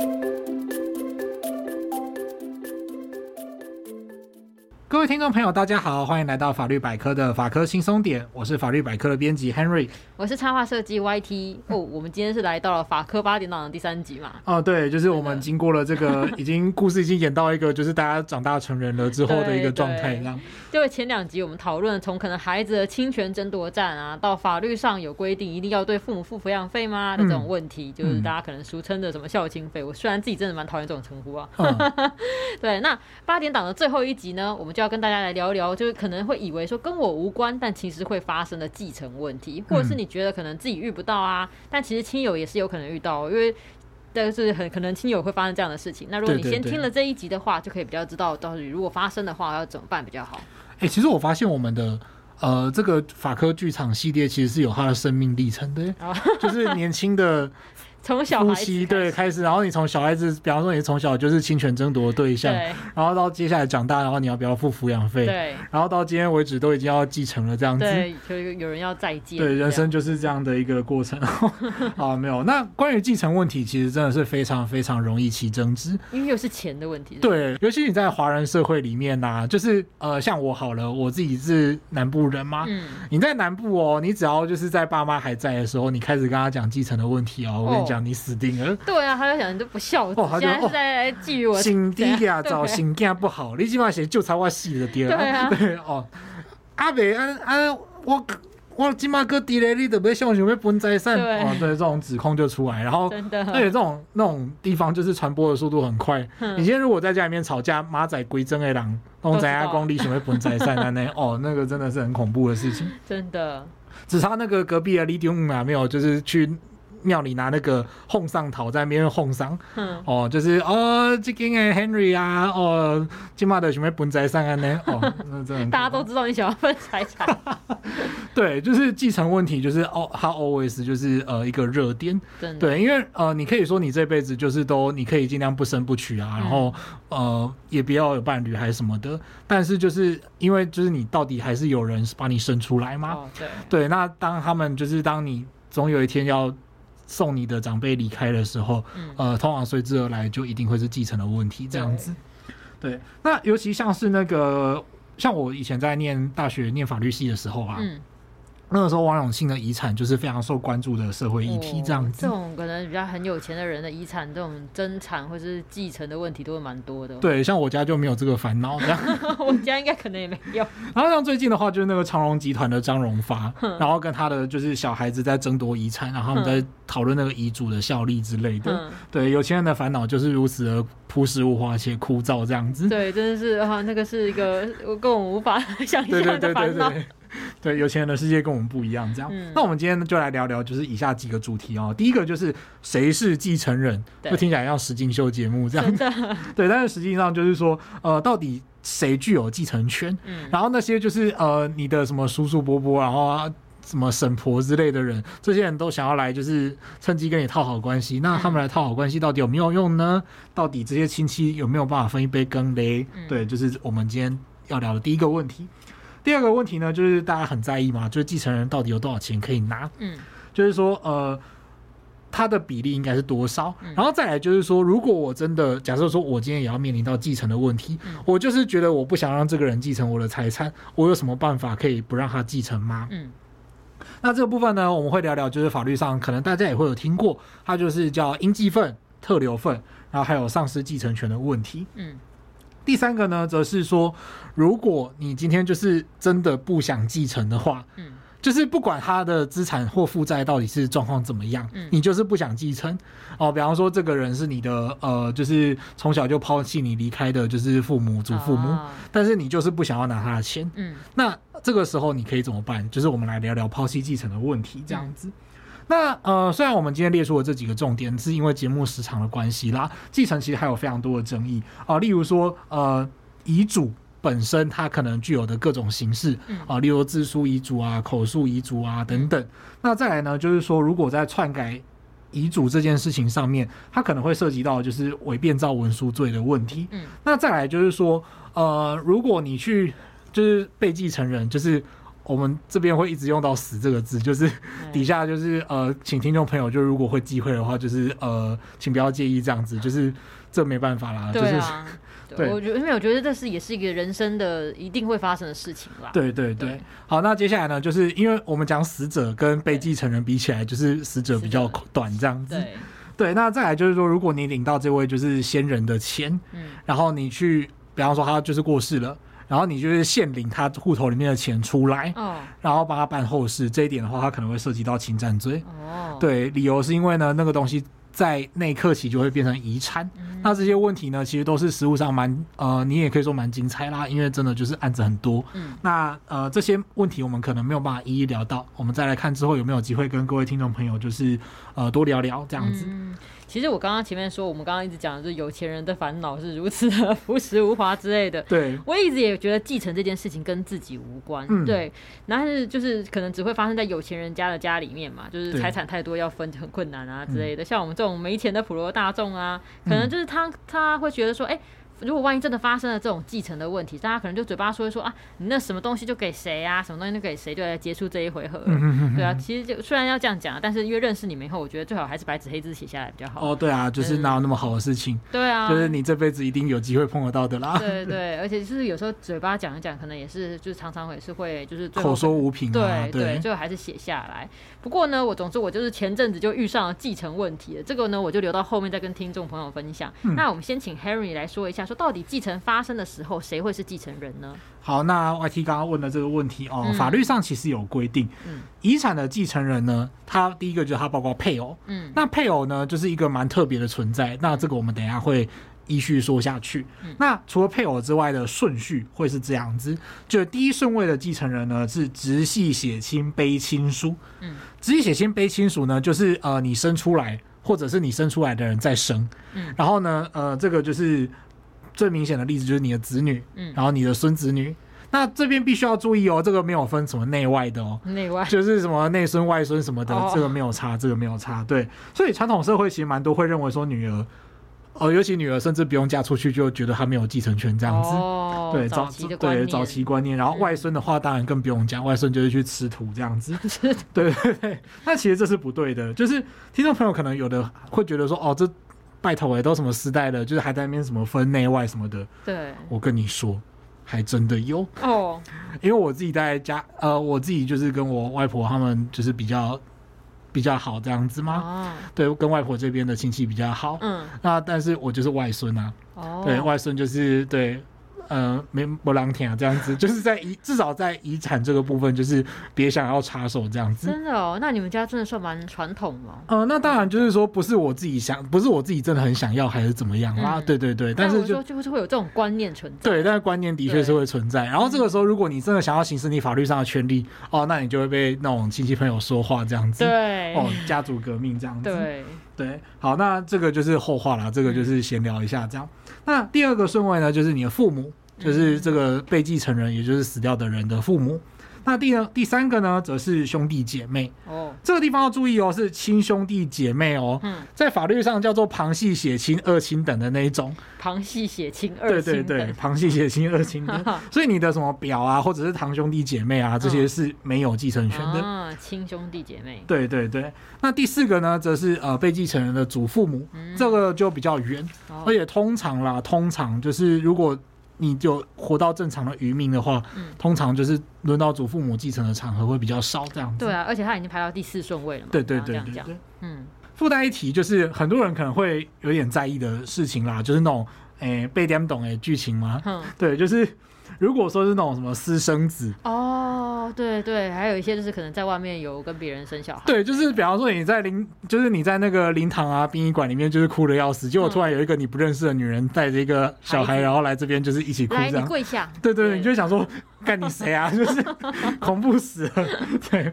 Thank you. 各位听众朋友，大家好，欢迎来到法律百科的法科轻松点，我是法律百科的编辑 Henry，我是插画设计 YT。哦，我们今天是来到了法科八点档的第三集嘛？哦，对，就是我们经过了这个，已经故事已经演到一个，就是大家长大成人了之后的一个状态，这样。就前两集我们讨论从可能孩子的侵权争夺战啊，到法律上有规定一定要对父母付抚养费吗的这种问题，嗯、就是大家可能俗称的什么孝亲费。我虽然自己真的蛮讨厌这种称呼啊。嗯、对，那八点档的最后一集呢，我们就要跟大家来聊一聊。就是可能会以为说跟我无关，但其实会发生的继承问题，或者是你觉得可能自己遇不到啊，嗯、但其实亲友也是有可能遇到，因为但是很可能亲友会发生这样的事情。那如果你先听了这一集的话，就可以比较知道到底如果发生的话要怎么办比较好。哎、欸，其实我发现我们的呃这个法科剧场系列其实是有它的生命历程的，就是年轻的。从小孩子对开始，然后你从小孩子，比方说你从小就是侵权争夺的对象，对，然后到接下来长大，然后你要不要付抚养费？对，然后到今天为止都已经要继承了这样子，对，就有人要再继，对，人生就是这样的一个过程。好，没有。那关于继承问题，其实真的是非常非常容易起争执，因为又是钱的问题。对，尤其你在华人社会里面呐、啊，就是呃，像我好了，我自己是南部人嘛，嗯，你在南部哦，你只要就是在爸妈还在的时候，你开始跟他讲继承的问题哦，我跟你讲，哦、你死定了。对啊，他就想你都不孝，哦，他就现在是在觊觎我。心底呀，找心肝不好，你起码写就差我死的爹了。对啊，对 哦，阿伯，安安，我我起码哥爹嘞，你都不想想要分财产哦，对，这种指控就出来，然后而且这种那种地方就是传播的速度很快。嗯、你今天如果在家里面吵架，马仔归真的人，东仔阿公你想要分财产的呢？哦，那个真的是很恐怖的事情。真的，只差那个隔壁的李丁啊，没有，就是去。庙里拿那个哄上讨在那边哄上，嗯、哦，就是哦，这个哎 Henry 啊，哦，今嘛的什么分财产啊呢？哦，大家都知道你想要分财产，对，就是继承问题，就是哦，他 always 就是呃一个热点，对，因为呃，你可以说你这辈子就是都你可以尽量不生不娶啊，然后、嗯、呃也不要有伴侣还是什么的，但是就是因为就是你到底还是有人把你生出来嘛，哦、对，对，那当他们就是当你总有一天要。送你的长辈离开的时候，嗯、呃，通常随之而来就一定会是继承的问题，这样子。对，那尤其像是那个，像我以前在念大学念法律系的时候啊。嗯那个时候，王永庆的遗产就是非常受关注的社会议题，这样子。哦、这种可能比较很有钱的人的遗产，这种争产或是继承的问题都会蛮多的。对，像我家就没有这个烦恼，这样。我家应该可能也没有。然后像最近的话，就是那个长荣集团的张荣发，然后跟他的就是小孩子在争夺遗产，然后他们在讨论那个遗嘱的效力之类的。对，有钱人的烦恼就是如此的朴实无华且枯燥，这样子。对，真的是啊，那个是一个跟我们无法 想象的烦恼。对，有钱人的世界跟我们不一样，这样。嗯、那我们今天就来聊聊，就是以下几个主题哦。第一个就是谁是继承人，就听起来像实境秀节目这样。子对，但是实际上就是说，呃，到底谁具有继承权？嗯、然后那些就是呃，你的什么叔叔伯伯，然后、啊、什么婶婆之类的人，这些人都想要来，就是趁机跟你套好关系。那他们来套好关系，到底有没有用呢？到底这些亲戚有没有办法分一杯羹嘞？嗯、对，就是我们今天要聊的第一个问题。第二个问题呢，就是大家很在意嘛，就是继承人到底有多少钱可以拿？嗯，就是说，呃，他的比例应该是多少？嗯、然后再来就是说，如果我真的假设说，我今天也要面临到继承的问题，嗯、我就是觉得我不想让这个人继承我的财产，我有什么办法可以不让他继承吗？嗯，那这个部分呢，我们会聊聊，就是法律上可能大家也会有听过，它就是叫应继分、特留份，然后还有丧失继承权的问题。嗯。第三个呢，则是说，如果你今天就是真的不想继承的话，嗯，就是不管他的资产或负债到底是状况怎么样，嗯，你就是不想继承哦。比方说，这个人是你的呃，就是从小就抛弃你离开的，就是父母、祖父母，但是你就是不想要拿他的钱，嗯，那这个时候你可以怎么办？就是我们来聊聊抛弃继承的问题，这样子。那呃，虽然我们今天列出了这几个重点，是因为节目时长的关系啦。继承其实还有非常多的争议啊、呃，例如说呃，遗嘱本身它可能具有的各种形式啊、呃，例如自书遗嘱啊、口述遗嘱啊等等。那再来呢，就是说如果在篡改遗嘱这件事情上面，它可能会涉及到就是伪变造文书罪的问题。嗯，那再来就是说呃，如果你去就是被继承人就是。我们这边会一直用到“死”这个字，就是底下就是呃，请听众朋友就如果会忌讳的话，就是呃，请不要介意这样子，就是这没办法啦，对啊。对，我觉得因为我觉得这是也是一个人生的一定会发生的事情啦。对对对，对好，那接下来呢，就是因为我们讲死者跟被继承人比起来，就是死者比较短这样子。对对，那再来就是说，如果你领到这位就是先人的钱，嗯，然后你去，比方说他就是过世了。然后你就是限领他户头里面的钱出来，哦，然后帮他办后事，这一点的话，他可能会涉及到侵占罪。哦，对，理由是因为呢，那个东西在那一刻起就会变成遗产。嗯、那这些问题呢，其实都是实务上蛮呃，你也可以说蛮精彩啦，因为真的就是案子很多。嗯，那呃这些问题我们可能没有办法一一聊到，我们再来看之后有没有机会跟各位听众朋友就是呃多聊聊这样子。嗯其实我刚刚前面说，我们刚刚一直讲的是有钱人的烦恼是如此的 朴实无华之类的。对，我一直也觉得继承这件事情跟自己无关。嗯，对，但是就是可能只会发生在有钱人家的家里面嘛，就是财产太多要分很困难啊之类的。像我们这种没钱的普罗大众啊，可能就是他他会觉得说，哎。如果万一真的发生了这种继承的问题，大家可能就嘴巴说一说啊，你那什么东西就给谁啊，什么东西就给谁，就来结束这一回合。对啊，其实就虽然要这样讲，但是因为认识你们以后，我觉得最好还是白纸黑字写下来比较好。哦，对啊，就是哪有那么好的事情？对啊，就是你这辈子一定有机会碰得到的啦。对对，而且就是有时候嘴巴讲一讲，可能也是就是常常也是会就是口说无凭。对对，最后还是写下来。不过呢，我总之我就是前阵子就遇上了继承问题了，这个呢我就留到后面再跟听众朋友分享。那我们先请 Henry 来说一下，说到底继承发生的时候，谁会是继承人呢？好，那 YT 刚刚问的这个问题哦，嗯、法律上其实有规定，嗯，遗产的继承人呢，他第一个就是他包括配偶，嗯，那配偶呢就是一个蛮特别的存在，那这个我们等一下会依序说下去。嗯、那除了配偶之外的顺序会是这样子，就第一顺位的继承人呢是直系血亲卑亲属，嗯，直系血亲卑亲属呢就是呃你生出来或者是你生出来的人再生，嗯，然后呢呃这个就是。最明显的例子就是你的子女，嗯，然后你的孙子女，那这边必须要注意哦，这个没有分什么内外的哦，内外。就是什么内孙外孙什么的，哦、这个没有差，这个没有差，对，所以传统社会其实蛮多会认为说女儿，哦，尤其女儿甚至不用嫁出去就觉得她没有继承权这样子，哦，对，早期对早期观念，然后外孙的话当然更不用讲，外孙就是去吃土这样子，对对对，那其实这是不对的，就是听众朋友可能有的会觉得说，哦，这。拜托哎，都什么时代了，就是还在那边什么分内外什么的。对，我跟你说，还真的有哦。因为我自己在家，呃，我自己就是跟我外婆他们就是比较比较好这样子嘛。哦。对，跟外婆这边的亲戚比较好。嗯。那但是我就是外孙啊。哦。对，外孙就是对。呃，没不让听啊，这样子，就是在遗至少在遗产这个部分，就是别想要插手这样子。真的哦，那你们家真的算蛮传统哦。呃，那当然就是说，不是我自己想，不是我自己真的很想要，还是怎么样啦？嗯、对对对，但是就就是会有这种观念存在。对，但是观念的确是会存在。然后这个时候，如果你真的想要行使你法律上的权利，哦，那你就会被那种亲戚朋友说话这样子。对，哦，家族革命这样子。对对，好，那这个就是后话了，这个就是闲聊一下这样。嗯、那第二个顺位呢，就是你的父母。就是这个被继承人，也就是死掉的人的父母。那第二、第三个呢，则是兄弟姐妹。哦，这个地方要注意哦，是亲兄弟姐妹哦。嗯，在法律上叫做旁系血亲、二亲等的那一种。旁系血亲、二亲等。对对对，旁系血亲、二亲等。所以你的什么表啊，或者是堂兄弟姐妹啊，这些是没有继承权的。啊，亲兄弟姐妹。对对对。那第四个呢，则是呃被继承人的祖父母。嗯，这个就比较远，而且通常啦，通常就是如果。你就活到正常的渔民的话，嗯、通常就是轮到祖父母继承的场合会比较少，这样子。对啊，而且他已经排到第四顺位了嘛。对对对对对。嗯，附带一提，就是很多人可能会有点在意的事情啦，就是那种诶被点懂诶剧情吗。嗯，对，就是。如果说是那种什么私生子哦，对对，还有一些就是可能在外面有跟别人生小孩，对，就是比方说你在灵，就是你在那个灵堂啊、殡仪馆里面，就是哭的要死，结果突然有一个你不认识的女人带着一个小孩，然后来这边就是一起哭这样，跪下，对对对，你就想说，干你谁啊？就是恐怖死了。对，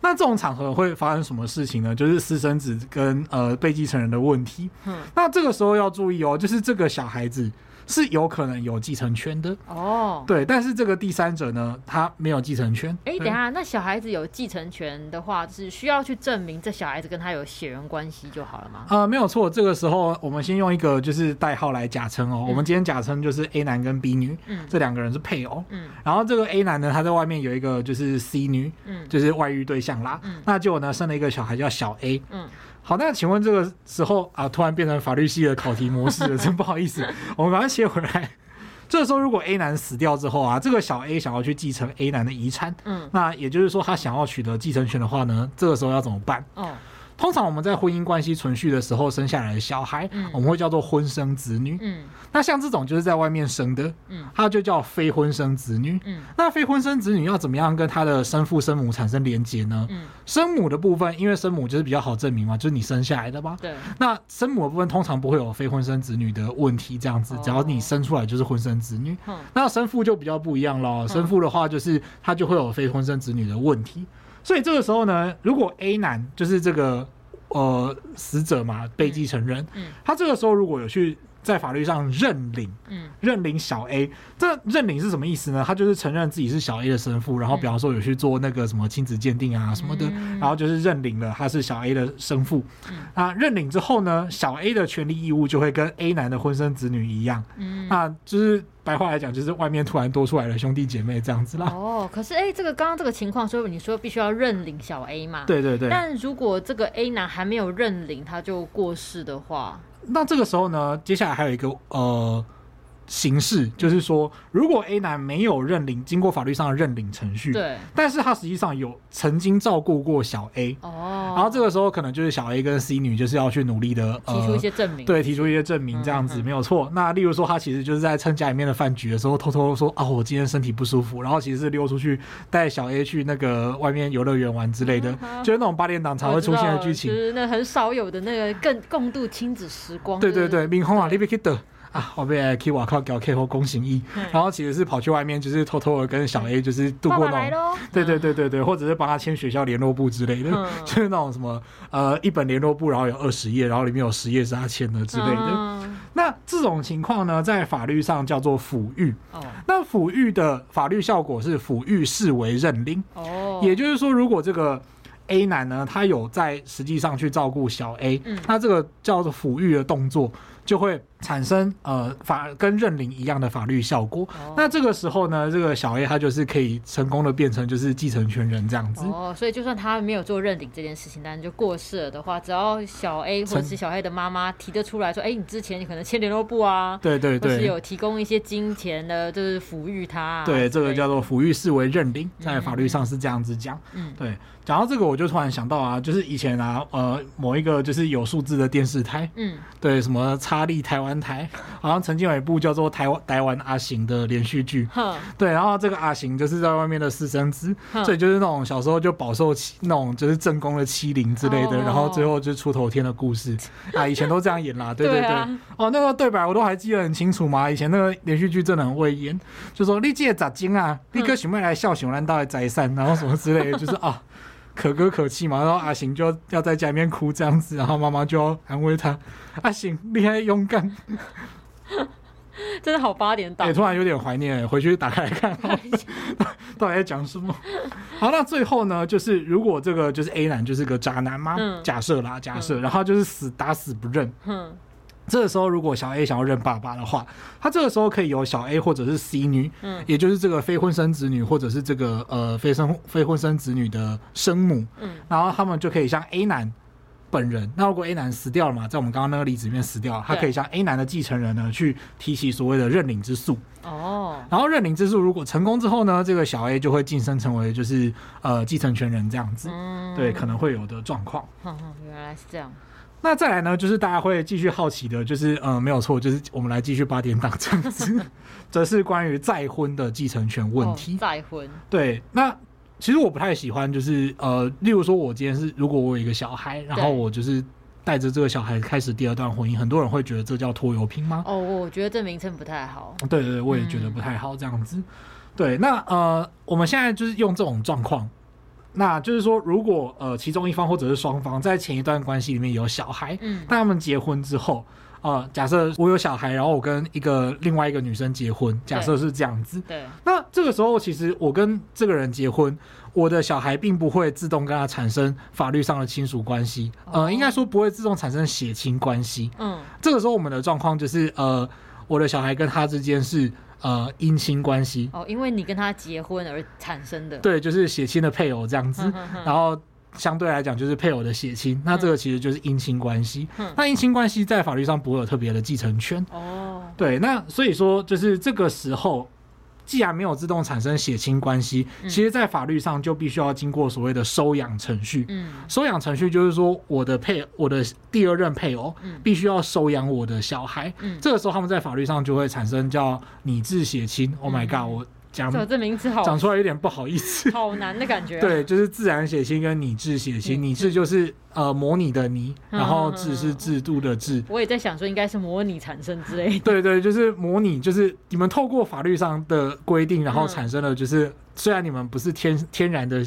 那这种场合会发生什么事情呢？就是私生子跟呃被继承人的问题。嗯，那这个时候要注意哦，就是这个小孩子。是有可能有继承权的哦。对，但是这个第三者呢，他没有继承权。哎，等下，那小孩子有继承权的话，是需要去证明这小孩子跟他有血缘关系就好了吗？呃，没有错。这个时候，我们先用一个就是代号来假称哦。嗯、我们今天假称就是 A 男跟 B 女，嗯，这两个人是配偶，嗯。然后这个 A 男呢，他在外面有一个就是 C 女，嗯，就是外遇对象啦。嗯，那结果呢，生了一个小孩叫小 A，嗯。好，那请问这个时候啊，突然变成法律系的考题模式了，真不好意思，我们把它切回来。这个时候，如果 A 男死掉之后啊，这个小 A 想要去继承 A 男的遗产，嗯，那也就是说他想要取得继承权的话呢，这个时候要怎么办？哦。通常我们在婚姻关系存续的时候生下来的小孩，嗯、我们会叫做婚生子女。嗯，那像这种就是在外面生的，嗯，它就叫非婚生子女。嗯，那非婚生子女要怎么样跟他的生父生母产生连结呢？嗯，生母的部分，因为生母就是比较好证明嘛，就是你生下来的嘛。对。那生母的部分通常不会有非婚生子女的问题，这样子，只要你生出来就是婚生子女。那生父就比较不一样了，生父的话就是他就会有非婚生子女的问题。所以这个时候呢，如果 A 男就是这个呃死者嘛，被继承人，嗯，他这个时候如果有去。在法律上认领，嗯，认领小 A，这认领是什么意思呢？他就是承认自己是小 A 的生父，然后比方说有去做那个什么亲子鉴定啊什么的，然后就是认领了他是小 A 的生父。啊，认领之后呢，小 A 的权利义务就会跟 A 男的婚生子女一样，嗯，那就是白话来讲，就是外面突然多出来的兄弟姐妹这样子啦。哦，可是哎，这个刚刚这个情况，所以你说必须要认领小 A 嘛？对对对。但如果这个 A 男还没有认领，他就过世的话。那这个时候呢，接下来还有一个呃。形式就是说，如果 A 男没有认领，经过法律上的认领程序，对，但是他实际上有曾经照顾过小 A，哦，然后这个时候可能就是小 A 跟 C 女就是要去努力的、呃、提出一些证明，对，提出一些证明这样子、嗯、没有错。那例如说，他其实就是在趁家里面的饭局的时候，偷偷说啊，我今天身体不舒服，然后其实是溜出去带小 A 去那个外面游乐园玩之类的，嗯、就是那种八点档才会出现的剧情，就是那很少有的那个更共度亲子时光。对对对，明红啊，你别去得。啊，我被 K 瓦靠搞 K 后公行义，然后其实是跑去外面，就是偷偷的跟小 A 就是度过那种，对对对对对，或者是帮他签学校联络簿之类的，嗯、就是那种什么呃一本联络簿，然后有二十页，然后里面有十页是他签的之类的。嗯、那这种情况呢，在法律上叫做抚育。哦，那抚育的法律效果是抚育视为认领。哦，也就是说，如果这个 A 男呢，他有在实际上去照顾小 A，嗯，那这个叫做抚育的动作。就会产生呃法跟认领一样的法律效果。哦、那这个时候呢，这个小 A 他就是可以成功的变成就是继承权人这样子。哦，所以就算他没有做认领这件事情，但是就过世了的话，只要小 A 或者是小 A 的妈妈提得出来说，哎成，你之前你可能签联络簿啊，对对对，或是有提供一些金钱的，就是抚育他、啊。对，这个叫做抚育视为认领，在法律上是这样子讲。嗯，对。讲到这个，我就突然想到啊，就是以前啊，呃，某一个就是有数字的电视台，嗯，对，什么差利台湾台，好像曾经有一部叫做《台湾台湾阿行》的连续剧，呵对，然后这个阿行就是在外面的私生子，呵所以就是那种小时候就饱受欺那种就是正宫的欺凌之类的，哦、然后最后就出头天的故事。啊，以前都这样演啦，对对对，哦，那个对白我都还记得很清楚嘛，以前那个连续剧真的很会演，就说你这个杂精啊，立刻想要来孝顺咱家的财产，然后什么之类的，就是 啊。可歌可泣嘛，然后阿行就要在家里面哭这样子，然后妈妈就要安慰他：“阿行，你还勇敢。”真的好八点档，也、欸、突然有点怀念，回去打开来看，到底在讲什么？好，那最后呢，就是如果这个就是 A 男就是个渣男嘛，嗯、假设啦，假设，嗯、然后就是死打死不认，嗯。这个时候，如果小 A 想要认爸爸的话，他这个时候可以由小 A 或者是 C 女，嗯，也就是这个非婚生子女或者是这个呃非生非婚生子女的生母，嗯，然后他们就可以向 A 男本人，那如果 A 男死掉了嘛，在我们刚刚那个例子里面死掉了，他可以向 A 男的继承人呢去提起所谓的认领之诉，哦，然后认领之诉如果成功之后呢，这个小 A 就会晋升成为就是呃继承权人这样子，嗯，对，可能会有的状况。原来是这样。那再来呢，就是大家会继续好奇的，就是嗯，没有错，就是我们来继续八点档这样子，则是关于再婚的继承权问题。哦、再婚，对，那其实我不太喜欢，就是呃，例如说，我今天是如果我有一个小孩，然后我就是带着这个小孩开始第二段婚姻，很多人会觉得这叫拖油瓶吗？哦，我觉得这名称不太好。对对对，我也觉得不太好这样子。嗯、对，那呃，我们现在就是用这种状况。那就是说，如果呃其中一方或者是双方在前一段关系里面有小孩，嗯，但他们结婚之后，呃，假设我有小孩，然后我跟一个另外一个女生结婚，假设是这样子。对。那这个时候，其实我跟这个人结婚，我的小孩并不会自动跟他产生法律上的亲属关系，呃，应该说不会自动产生血亲关系。嗯。这个时候，我们的状况就是，呃，我的小孩跟他之间是呃姻亲关系。哦，因为你跟他结婚而产生的。对，就是血亲的配偶这样子，然后。相对来讲，就是配偶的血亲，那这个其实就是姻亲关系。嗯、那姻亲关系在法律上不会有特别的继承权。哦，对，那所以说，就是这个时候，既然没有自动产生血亲关系，嗯、其实，在法律上就必须要经过所谓的收养程序。嗯，收养程序就是说，我的配，我的第二任配偶，必须要收养我的小孩。嗯，这个时候他们在法律上就会产生叫拟制血亲。Oh my god！我。讲这名字好，讲出来有点不好意思，好难的感觉、啊。对，就是自然血亲跟拟制血亲，拟制就是呃模拟的拟，然后制是制度的制。我也在想说，应该是模拟产生之类的。对 对，就是模拟，就是你们透过法律上的规定，然后产生了，就是虽然你们不是天天然的。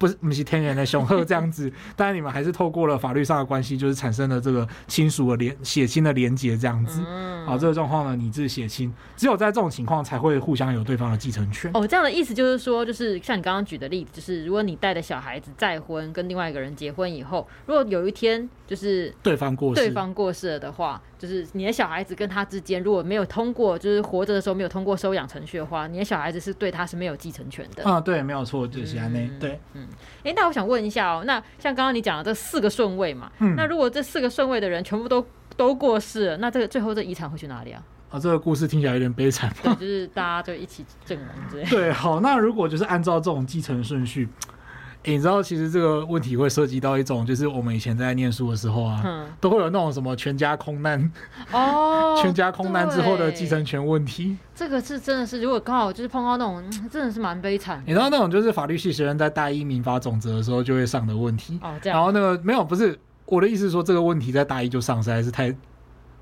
不是，不是天然的雄鹤这样子，但是你们还是透过了法律上的关系，就是产生了这个亲属的连血亲的连结这样子。嗯，好，这个状况呢，你是血亲，只有在这种情况才会互相有对方的继承权。哦，这样的意思就是说，就是像你刚刚举的例子，就是如果你带的小孩子再婚，跟另外一个人结婚以后，如果有一天就是对方过世，对方过世了的话。就是你的小孩子跟他之间如果没有通过，就是活着的时候没有通过收养程序的话，你的小孩子是对他是没有继承权的。啊，对，没有错，就是那、嗯、对，嗯，哎、欸，那我想问一下哦，那像刚刚你讲的这四个顺位嘛，嗯，那如果这四个顺位的人全部都都过世了，那这个最后这遗产会去哪里啊？啊，这个故事听起来有点悲惨，对，就是大家就一起阵亡之类。对，好，那如果就是按照这种继承顺序。欸、你知道，其实这个问题会涉及到一种，就是我们以前在念书的时候啊，嗯、都会有那种什么全家空难哦，全家空难之后的继承权问题。这个是真的是，如果刚好就是碰到那种，真的是蛮悲惨。你知道那种就是法律系学生在大一民法总则的时候就会上的问题哦，这样。然后那个没有，不是我的意思是说，这个问题在大一就上，实在是太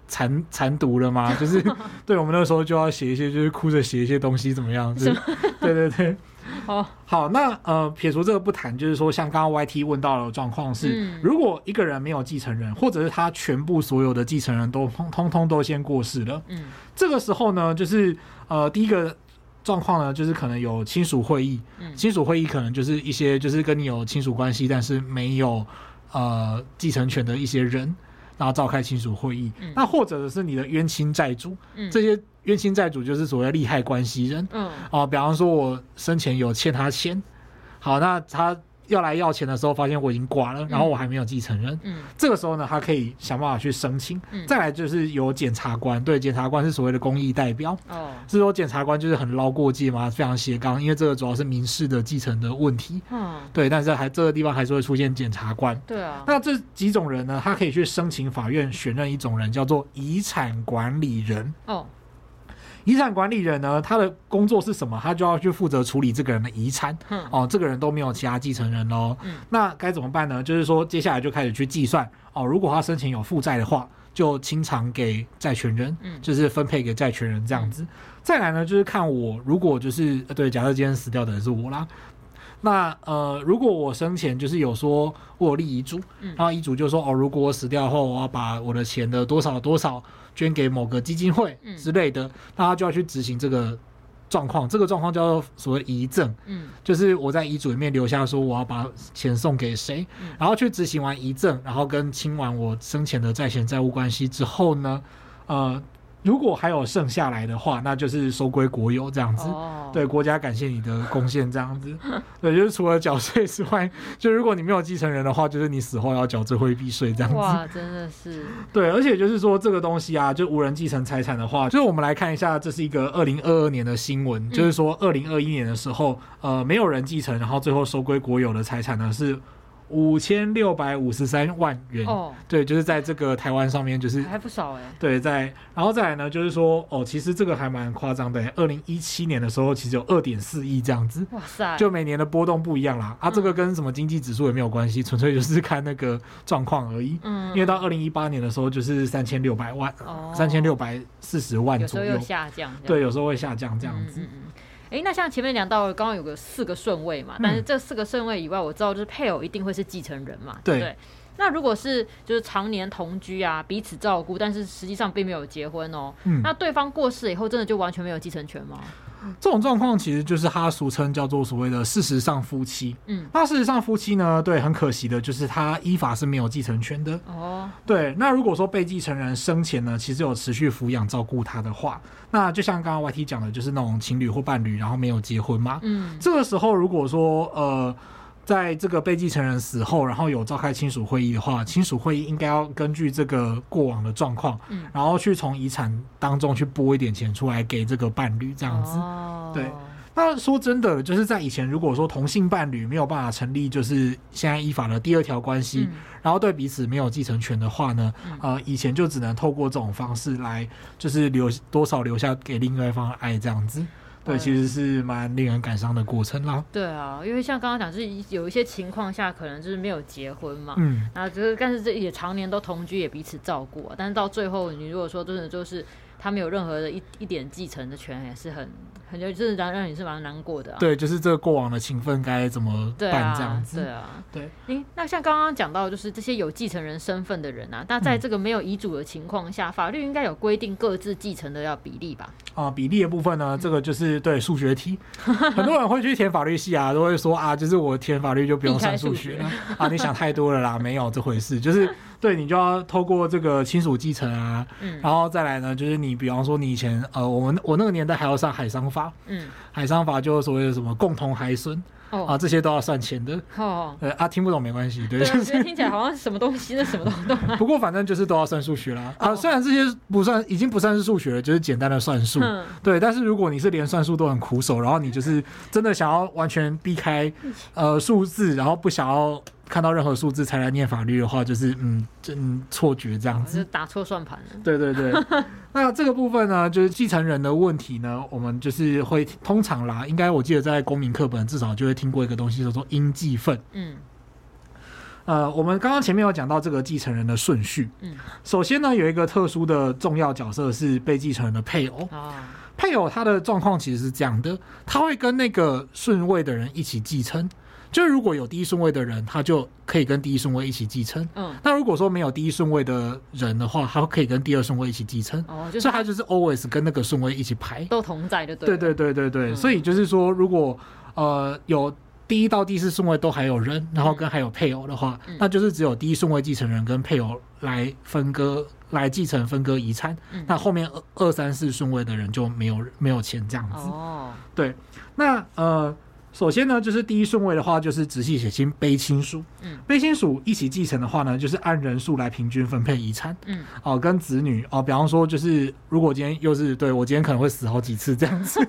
残残读了吗？就是 对我们那个时候就要写一些，就是哭着写一些东西，怎么样？对对对。哦，好，那呃，撇除这个不谈，就是说，像刚刚 YT 问到的状况是，嗯、如果一个人没有继承人，或者是他全部所有的继承人都通通通都先过世了，嗯，这个时候呢，就是呃，第一个状况呢，就是可能有亲属会议，嗯，亲属会议可能就是一些就是跟你有亲属关系，但是没有呃继承权的一些人。然后召开亲属会议，嗯、那或者是你的冤亲债主，嗯、这些冤亲债主就是所谓利害关系人，嗯，啊，比方说我生前有欠他钱，好，那他。要来要钱的时候，发现我已经挂了，然后我还没有继承人。嗯，这个时候呢，他可以想办法去申请。嗯，再来就是有检察官，对，检察官是所谓的公益代表。哦，是说检察官就是很捞过界嘛，非常斜杠，因为这个主要是民事的继承的问题。嗯，对，但是还这个地方还是会出现检察官。对啊，那这几种人呢，他可以去申请法院选任一种人，叫做遗产管理人。哦。遗产管理人呢，他的工作是什么？他就要去负责处理这个人的遗产。嗯、哦，这个人都没有其他继承人喽。嗯、那该怎么办呢？就是说，接下来就开始去计算。哦，如果他生前有负债的话，就清偿给债权人，嗯、就是分配给债权人这样子。嗯、再来呢，就是看我如果就是对，假设今天死掉的人是我啦。那呃，如果我生前就是有说我有立遗嘱，嗯、然后遗嘱就说哦，如果我死掉后，我要把我的钱的多少多少。捐给某个基金会之类的，那他就要去执行这个状况。这个状况叫做所谓遗赠，嗯，就是我在遗嘱里面留下说我要把钱送给谁，然后去执行完遗赠，然后跟清完我生前的债权债务关系之后呢，呃。如果还有剩下来的话，那就是收归国有这样子。Oh. 对，国家感谢你的贡献这样子。对，就是除了缴税之外，就如果你没有继承人的话，就是你死后要缴最后一笔税这样子。哇，真的是。对，而且就是说这个东西啊，就无人继承财产的话，就是我们来看一下，这是一个二零二二年的新闻，嗯、就是说二零二一年的时候，呃，没有人继承，然后最后收归国有的财产呢是。五千六百五十三万元，哦，对，就是在这个台湾上面，就是还不少哎。对，在，然后再来呢，就是说，哦，其实这个还蛮夸张的。二零一七年的时候，其实有二点四亿这样子。哇塞！就每年的波动不一样啦。啊，这个跟什么经济指数也没有关系，纯粹就是看那个状况而已。嗯。因为到二零一八年的时候，就是三千六百万，三千六百四十万左右。有时候下降。对，有时候会下降这样子。哎、欸，那像前面讲到，刚刚有个四个顺位嘛，但是这四个顺位以外，我知道就是配偶一定会是继承人嘛，对不，对。那如果是就是常年同居啊，彼此照顾，但是实际上并没有结婚哦，嗯，那对方过世以后，真的就完全没有继承权吗？这种状况其实就是他俗称叫做所谓的事实上夫妻。嗯，那事实上夫妻呢，对，很可惜的就是他依法是没有继承权的。哦，对。那如果说被继承人生前呢，其实有持续抚养照顾他的话，那就像刚刚 YT 讲的，就是那种情侣或伴侣，然后没有结婚嘛。嗯，这个时候如果说呃。在这个被继承人死后，然后有召开亲属会议的话，亲属会议应该要根据这个过往的状况，嗯，然后去从遗产当中去拨一点钱出来给这个伴侣，这样子。哦，对。那说真的，就是在以前，如果说同性伴侣没有办法成立，就是现在依法的第二条关系，嗯，然后对彼此没有继承权的话呢，嗯，呃，以前就只能透过这种方式来，就是留多少留下给另外一方的爱这样子。对，其实是蛮令人感伤的过程啦。对啊，因为像刚刚讲，就是有一些情况下，可能就是没有结婚嘛，嗯，然后就是，但是这也常年都同居，也彼此照顾啊，但是到最后，你如果说真的就是。他没有任何的一一点继承的权，也是很很就是让让你是蛮难过的、啊。对，就是这个过往的情分该怎么办这样子？对啊，对啊，对。诶，那像刚刚讲到，就是这些有继承人身份的人啊，那在这个没有遗嘱的情况下，嗯、法律应该有规定各自继承的要比例吧？啊，比例的部分呢，这个就是对数学题，很多人会去填法律系啊，都会说啊，就是我填法律就不用算数学啊，你想太多了啦，没有这回事，就是。对，你就要透过这个亲属继承啊，嗯，然后再来呢，就是你比方说你以前呃，我们我那个年代还要上海商法，嗯，海商法就所谓的什么共同孩孙。哦、啊，这些都要算钱的。哦，呃啊，听不懂没关系，对，就是听起来好像是什么东西，那什么东西。不过反正就是都要算数学啦。啊，虽然这些不算，已经不算是数学了，就是简单的算术。嗯。对，但是如果你是连算术都很苦手，然后你就是真的想要完全避开呃数字，然后不想要看到任何数字才来念法律的话，就是嗯，真错觉这样子。就打错算盘了。对对对。那这个部分呢，就是继承人的问题呢，我们就是会通常啦，应该我记得在公民课本至少就会听过一个东西，叫做应继分。嗯，呃，我们刚刚前面有讲到这个继承人的顺序。嗯，首先呢，有一个特殊的重要角色是被继承人的配偶。啊，配偶他的状况其实是这样的，他会跟那个顺位的人一起继承。就是如果有第一顺位的人，他就可以跟第一顺位一起继承。嗯，那如果说没有第一顺位的人的话，他可以跟第二顺位一起继承。哦，所以他就是 always 跟那个顺位一起排，都同在的。对对对对对，所以就是说，如果呃有第一到第四顺位都还有人，然后跟还有配偶的话，嗯、那就是只有第一顺位继承人跟配偶来分割来继承分割遗产。嗯、那后面二二三四顺位的人就没有没有钱这样子。哦，对，那呃。首先呢，就是第一顺位的话，就是直系血亲卑亲属。嗯，卑亲属一起继承的话呢，就是按人数来平均分配遗产。嗯，哦，跟子女哦，比方说，就是如果今天又是对我今天可能会死好几次这样子，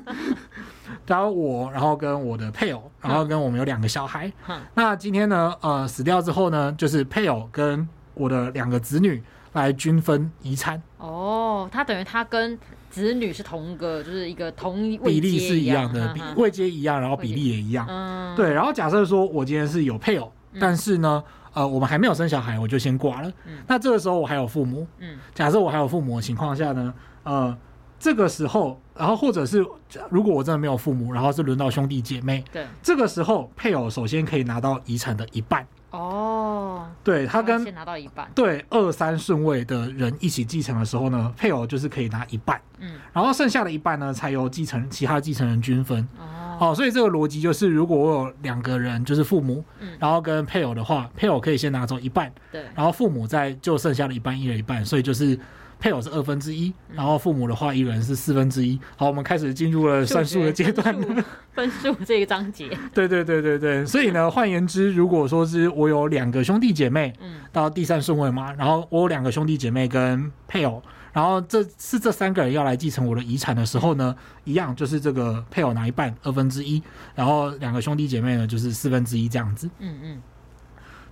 然后我，然后跟我的配偶，然后跟我们有两个小孩。嗯，那今天呢，呃，死掉之后呢，就是配偶跟我的两个子女来均分遗产。哦，他等于他跟。子女是同个，就是一个同一比例是一样的，比位阶一样，然后比例也一样。嗯，对。然后假设说我今天是有配偶，嗯、但是呢，呃，我们还没有生小孩，我就先挂了。嗯。那这个时候我还有父母。嗯。假设我还有父母的情况下呢，呃，这个时候，然后或者是如果我真的没有父母，然后是轮到兄弟姐妹，对，这个时候配偶首先可以拿到遗产的一半。哦，对，他跟先拿到一半，对二三顺位的人一起继承的时候呢，配偶就是可以拿一半，嗯，然后剩下的一半呢，才由继承其他继承人均分。哦，好，所以这个逻辑就是，如果我有两个人，就是父母，嗯，然后跟配偶的话，配偶可以先拿走一半，对，然后父母再就剩下的一半一人一半，所以就是。配偶是二分之一，然后父母的话一人是四分之一。好，我们开始进入了算数的阶段，分数这个章节。对对对对对，所以呢，换言之，如果说是我有两个兄弟姐妹，嗯，到第三顺位嘛，然后我有两个兄弟姐妹跟配偶，然后这是这三个人要来继承我的遗产的时候呢，一样就是这个配偶拿一半二分之一，然后两个兄弟姐妹呢就是四分之一这样子。嗯嗯。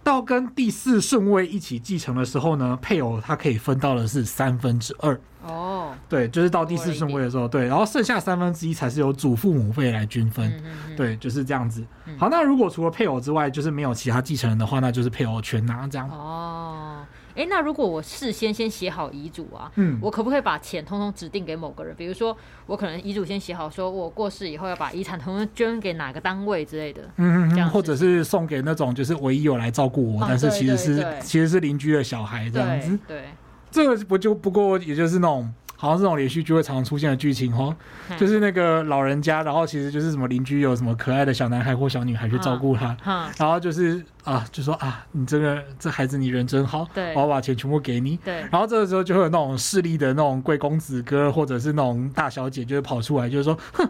到跟第四顺位一起继承的时候呢，配偶他可以分到的是三分之二。哦，对，就是到第四顺位的时候，对，然后剩下三分之一才是由祖父母辈来均分。嗯嗯嗯对，就是这样子。好，那如果除了配偶之外，就是没有其他继承人的话，那就是配偶全拿这样。哦。哎、欸，那如果我事先先写好遗嘱啊，嗯，我可不可以把钱通通指定给某个人？比如说，我可能遗嘱先写好，说我过世以后要把遗产通通捐给哪个单位之类的，嗯嗯，或者是送给那种就是唯一有来照顾我、啊，但是其实是其实是邻居的小孩这样子，对，对这个不就不过也就是那种。好像这种连续剧会常常出现的剧情哦，就是那个老人家，然后其实就是什么邻居有什么可爱的小男孩或小女孩去照顾他，然后就是啊，就说啊，你这个这孩子你人真好，对，我要把钱全部给你，对，然后这个时候就会有那种势利的那种贵公子哥或者是那种大小姐，就会跑出来，就是说，哼。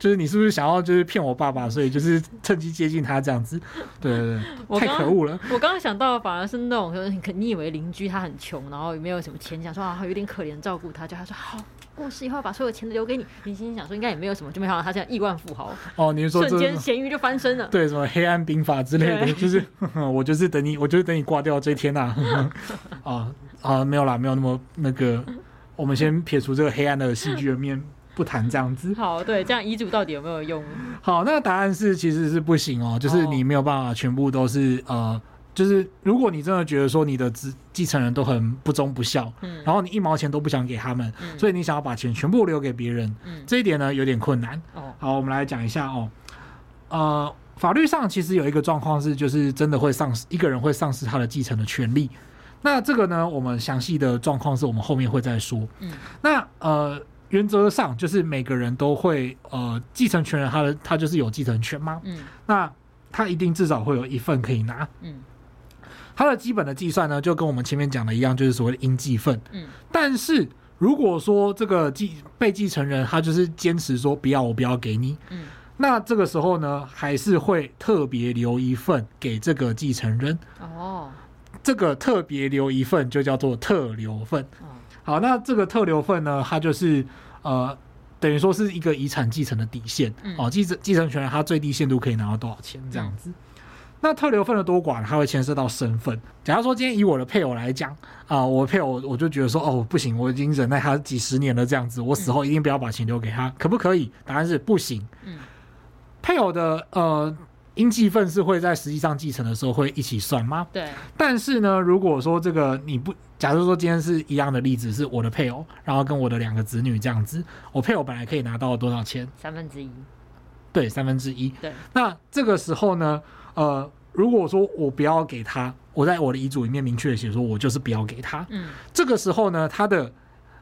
就是你是不是想要就是骗我爸爸，所以就是趁机接近他这样子？对对对，太可恶了！我刚刚想到反而是那种，可能你以为邻居他很穷，然后也没有什么钱，想说啊有点可怜照顾他，就他说好过世以后把所有钱都留给你。你心想说应该也没有什么，就没想到他现在亿万富豪哦。你是说瞬间咸鱼就翻身了？对，什么黑暗兵法之类的，就是 我就是等你，我就是等你挂掉这一天呐、啊！啊啊，没有啦，没有那么那个，我们先撇除这个黑暗的戏剧的面。不谈这样子，好，对，这样遗嘱到底有没有用？好，那个答案是其实是不行哦，就是你没有办法全部都是呃，就是如果你真的觉得说你的继继承人都很不忠不孝，嗯，然后你一毛钱都不想给他们，嗯，所以你想要把钱全部留给别人，嗯，这一点呢有点困难。哦，好，我们来讲一下哦，呃，法律上其实有一个状况是，就是真的会丧失一个人会丧失他的继承的权利。那这个呢，我们详细的状况是我们后面会再说。嗯，那呃。原则上就是每个人都会呃继承权人，他的他就是有继承权吗？嗯，那他一定至少会有一份可以拿。嗯，他的基本的计算呢，就跟我们前面讲的一样，就是所谓的应继份。嗯，但是如果说这个继被继承人他就是坚持说不要，我不要给你。嗯，那这个时候呢，还是会特别留一份给这个继承人。哦，这个特别留一份就叫做特留份。好，那这个特留份呢，它就是呃，等于说是一个遗产继承的底线哦，继承继承权人他最低限度可以拿到多少钱这样子。嗯、那特留份的多寡，它会牵涉到身份。假如说今天以我的配偶来讲啊、呃，我配偶我就觉得说哦不行，我已经忍耐他几十年了这样子，我死后一定不要把钱留给他，嗯、可不可以？答案是不行。嗯，配偶的呃。应继份是会在实际上继承的时候会一起算吗？对。但是呢，如果说这个你不，假如说今天是一样的例子，是我的配偶，然后跟我的两个子女这样子，我配偶本来可以拿到多少钱？三分之一。对，三分之一。对。那这个时候呢，呃，如果说我不要给他，我在我的遗嘱里面明确的写说，我就是不要给他。嗯。这个时候呢，他的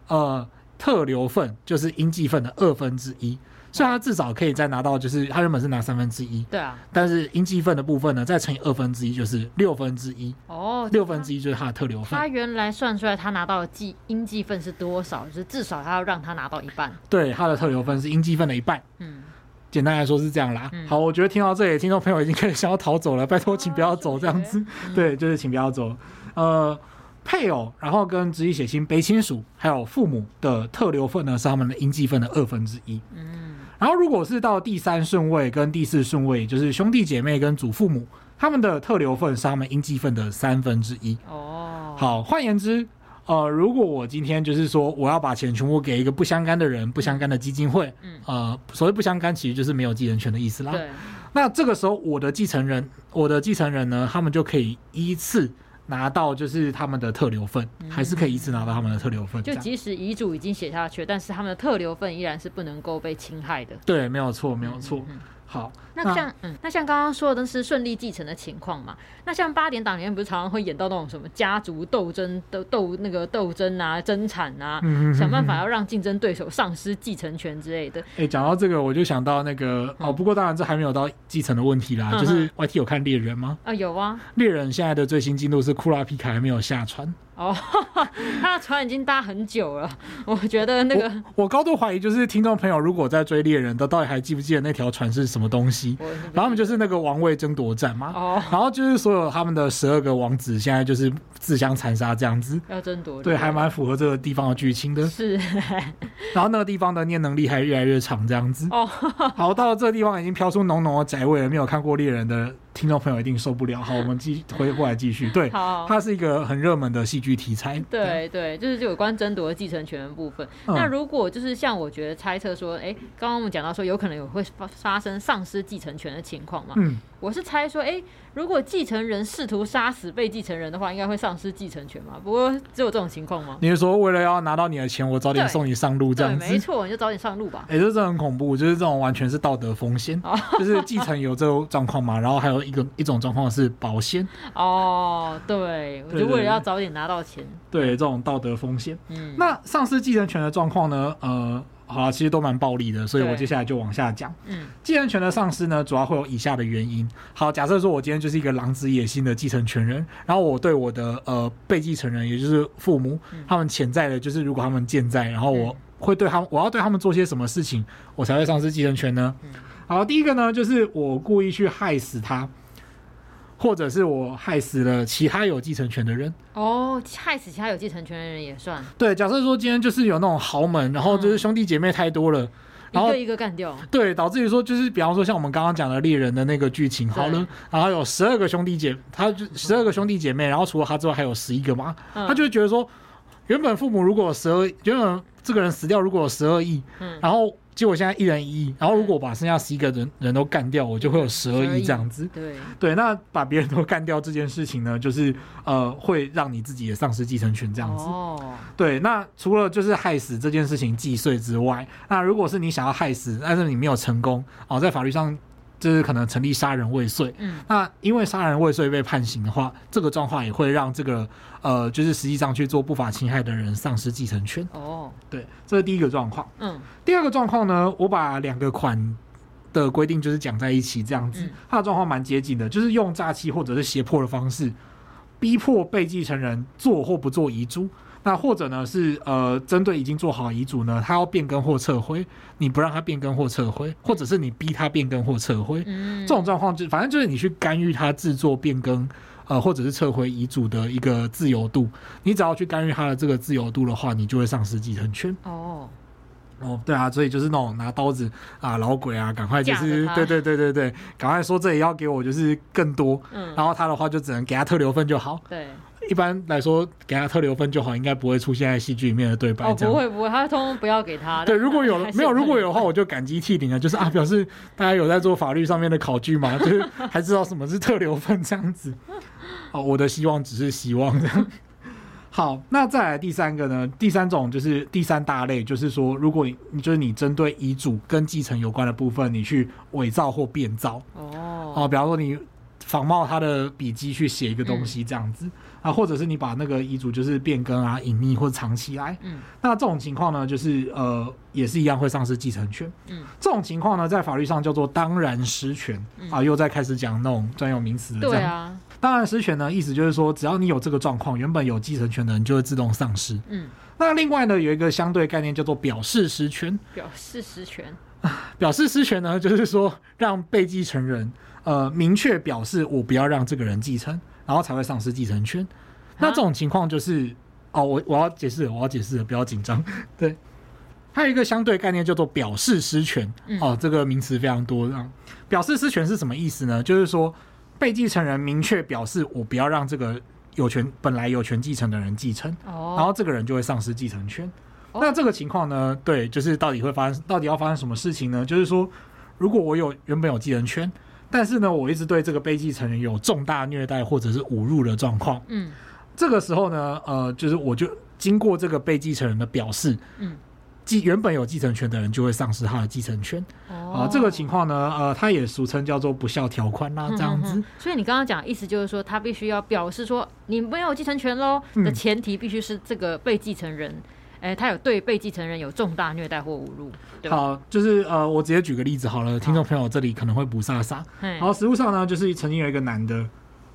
呃特留份就是应继份的二分之一。所以他至少可以再拿到，就是他原本是拿三分之一，对啊，但是应继份的部分呢，再乘以二分之一，就是六分之一。哦，六分之一就是他的特留份。他原来算出来他拿到的计应继份是多少？就是至少他要让他拿到一半。对，他的特留份是应继份的一半。嗯，简单来说是这样啦。嗯、好，我觉得听到这里，听众朋友已经开始想要逃走了，拜托，请不要走这样子。哦、对，就是请不要走。呃。配偶，然后跟直系血亲、卑亲属，还有父母的特留份呢，是他们的应继份的二分之一。嗯，然后如果是到第三顺位跟第四顺位，就是兄弟姐妹跟祖父母，他们的特留份是他们应继份的三分之一。哦，好，换言之，呃，如果我今天就是说我要把钱全部给一个不相干的人、不相干的基金会，嗯，呃，所谓不相干，其实就是没有继承权的意思啦。对，那这个时候我的继承人，我的继承人呢，他们就可以依次。拿到就是他们的特留份，嗯，还是可以一次拿到他们的特留份。就即使遗嘱已经写下去，但是他们的特留份依然是不能够被侵害的。对，没有错，没有错。嗯嗯好，那像嗯，那像刚刚说的都是顺利继承的情况嘛？那像八点档里面不是常常会演到那种什么家族斗争、斗斗那个斗争啊、争产啊，嗯、想办法要让竞争对手丧失继承权之类的。哎、欸，讲到这个，我就想到那个、嗯、哦，不过当然这还没有到继承的问题啦。嗯、就是 YT 有看猎人吗？啊，有啊。猎人现在的最新进度是库拉皮卡还没有下船。哦，他的船已经搭很久了，我觉得那个我，我高度怀疑，就是听众朋友如果在追猎人的，到底还记不记得那条船是什么东西？然后他们就是那个王位争夺战嘛。哦，然后就是所有他们的十二个王子现在就是自相残杀这样子，要争夺。对，还蛮符合这个地方的剧情的。是，然后那个地方的念能力还越来越长这样子。哦，好，到了这个地方已经飘出浓浓的宅味了，没有看过猎人的。听众朋友一定受不了。好，我们继回过来继续。对，好，它是一个很热门的戏剧题材。对对，就是有关争夺继承权的部分。嗯、那如果就是像我觉得猜测说，哎、欸，刚刚我们讲到说有可能有会发发生丧失继承权的情况嘛？嗯，我是猜说，哎、欸，如果继承人试图杀死被继承人的话，应该会丧失继承权嘛？不过只有这种情况吗？你是说为了要拿到你的钱，我早点送你上路这样子？没错，你就早点上路吧。哎、欸，这真的很恐怖，就是这种完全是道德风险，就是继承有这种状况嘛，然后还有一个一种状况是保鲜。哦，对，我就为了要早点拿到钱。对，对，这种道德风险。嗯，那丧失继承权的状况呢？呃。好了，其实都蛮暴力的，所以我接下来就往下讲。嗯，继承权的丧失呢，主要会有以下的原因。好，假设说我今天就是一个狼子野心的继承权人，然后我对我的呃被继承人，也就是父母，嗯、他们潜在的，就是如果他们健在，然后我会对他们，我要对他们做些什么事情，我才会丧失继承权呢？嗯、好，第一个呢，就是我故意去害死他。或者是我害死了其他有继承权的人哦，害死其他有继承权的人也算。对，假设说今天就是有那种豪门，然后就是兄弟姐妹太多了，嗯、然后一个一个干掉。对，导致于说就是比方说像我们刚刚讲的猎人的那个剧情，好了，然后有十二个兄弟姐，他就十二个兄弟姐妹，然后除了他之外还有十一个嘛，嗯、他就会觉得说，原本父母如果有十二，原本这个人死掉如果有十二亿，嗯，然后。结果现在一人一亿，然后如果把剩下十一个人人都干掉，我就会有十二亿这样子。对对，那把别人都干掉这件事情呢，就是呃会让你自己也丧失继承权这样子。哦，对，那除了就是害死这件事情既遂之外，那如果是你想要害死，但是你没有成功哦，在法律上。就是可能成立杀人未遂，嗯，那因为杀人未遂被判刑的话，这个状况也会让这个呃，就是实际上去做不法侵害的人丧失继承权。哦，对，这是第一个状况。嗯，第二个状况呢，我把两个款的规定就是讲在一起，这样子，嗯、它的状况蛮接近的，就是用诈欺或者是胁迫的方式，逼迫被继承人做或不做遗嘱。那或者呢是呃，针对已经做好遗嘱呢，他要变更或撤回，你不让他变更或撤回，或者是你逼他变更或撤回，嗯、这种状况就反正就是你去干预他制作变更呃，或者是撤回遗嘱的一个自由度，你只要去干预他的这个自由度的话，你就会丧失继承权。哦。哦，对啊，所以就是那种拿刀子啊，老鬼啊，赶快就是对对对对对，赶快说这也要给我就是更多，嗯，然后他的话就只能给他特留份就好，对。一般来说，给他特留分就好，应该不会出现在戏剧里面的对白。哦，不会不会，他通通不要给他。对，如果有 没有如果有的话，我就感激涕零了。就是啊，表示大家有在做法律上面的考据嘛，就是还知道什么是特留分这样子。哦，我的希望只是希望这样。好，那再来第三个呢？第三种就是第三大类，就是说，如果你就是你针对遗嘱跟继承有关的部分，你去伪造或变造。哦。哦，比方说你。仿冒他的笔迹去写一个东西，这样子、嗯、啊，或者是你把那个遗嘱就是变更啊、隐匿或者藏起来，嗯，那这种情况呢，就是呃，也是一样会丧失继承权，嗯，这种情况呢，在法律上叫做当然失权、嗯、啊，又在开始讲那种专有名词了，对啊，当然失权呢，意思就是说，只要你有这个状况，原本有继承权的人就会自动丧失，嗯，那另外呢，有一个相对概念叫做表示失权，表示失权，表示失权呢，就是说让被继承人。呃，明确表示我不要让这个人继承，然后才会丧失继承权。那这种情况就是，哦，我我要解释，我要解释，不要紧张。对，还有一个相对概念叫做表示失权。哦，这个名词非常多。表示失权是什么意思呢？就是说被继承人明确表示我不要让这个有权本来有权继承的人继承，然后这个人就会丧失继承权。那这个情况呢？对，就是到底会发生，到底要发生什么事情呢？就是说，如果我有原本有继承权。但是呢，我一直对这个被继承人有重大虐待或者是侮辱的状况。嗯，这个时候呢，呃，就是我就经过这个被继承人的表示，嗯，继原本有继承权的人就会丧失他的继承权。哦，啊，这个情况呢，呃，他也俗称叫做不孝条款啦，这样子。嗯嗯嗯。所以你刚刚讲的意思就是说，他必须要表示说你没有继承权喽的前提，必须是这个被继承人。哎、欸，他有对被继承人有重大虐待或侮辱。好，就是呃，我直接举个例子好了，好听众朋友这里可能会不飒飒。然后实物上呢，就是曾经有一个男的，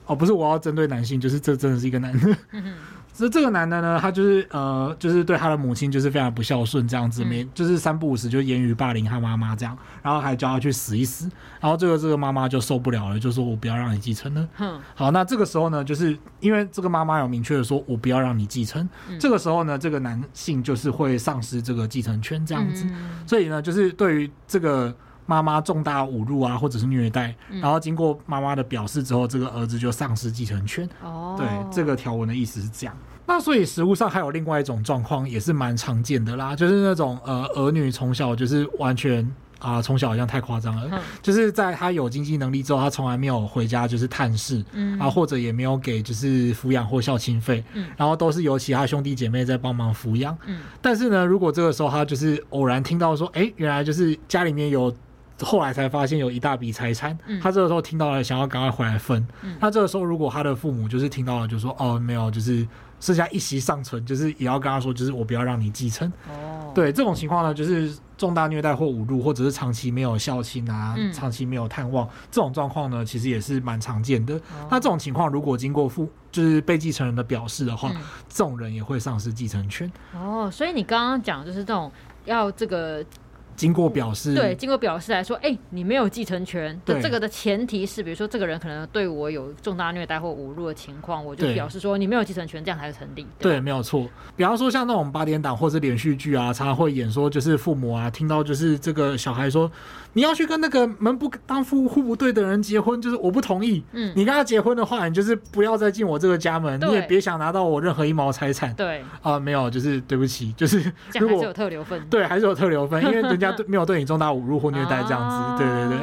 哦，不是我要针对男性，就是这真的是一个男的。嗯 是这个男的呢，他就是呃，就是对他的母亲就是非常不孝顺，这样子，没、嗯、就是三不五时就言语霸凌他妈妈这样，然后还叫他去死一死，然后这个这个妈妈就受不了了，就说我不要让你继承了。嗯，好，那这个时候呢，就是因为这个妈妈有明确的说，我不要让你继承，嗯、这个时候呢，这个男性就是会丧失这个继承权这样子，嗯、所以呢，就是对于这个妈妈重大侮辱啊，或者是虐待，嗯、然后经过妈妈的表示之后，这个儿子就丧失继承权。哦，对，这个条文的意思是这样。那所以实物上还有另外一种状况，也是蛮常见的啦，就是那种呃儿女从小就是完全。啊，从小好像太夸张了，嗯、就是在他有经济能力之后，他从来没有回家就是探视，嗯，啊，或者也没有给就是抚养或孝亲费，嗯，然后都是由其他兄弟姐妹在帮忙抚养，嗯，但是呢，如果这个时候他就是偶然听到说，哎、欸，原来就是家里面有，后来才发现有一大笔财产，嗯，他这个时候听到了，想要赶快回来分，嗯，那这个时候如果他的父母就是听到了，就说，哦，没有，就是剩下一息尚存，就是也要跟他说，就是我不要让你继承，哦，对，这种情况呢，就是。重大虐待或侮辱，或者是长期没有孝亲啊，嗯、长期没有探望，这种状况呢，其实也是蛮常见的。哦、那这种情况，如果经过父就是被继承人的表示的话，嗯、这种人也会丧失继承权。哦，所以你刚刚讲就是这种要这个。经过表示，对，经过表示来说，哎、欸，你没有继承权的这个的前提是，比如说这个人可能对我有重大虐待或侮辱的情况，我就表示说你没有继承权，这样才是成立。对，对，没有错。比方说像那种八点档或者连续剧啊，常常会演说，就是父母啊，听到就是这个小孩说你要去跟那个门不当户户不对的人结婚，就是我不同意。嗯，你跟他结婚的话，你就是不要再进我这个家门，你也别想拿到我任何一毛财产。对啊、呃，没有，就是对不起，就是如果还是有特留分，对，还是有特留分，因为人家对没有对你重大。侮辱或虐待这样子，啊、对对对。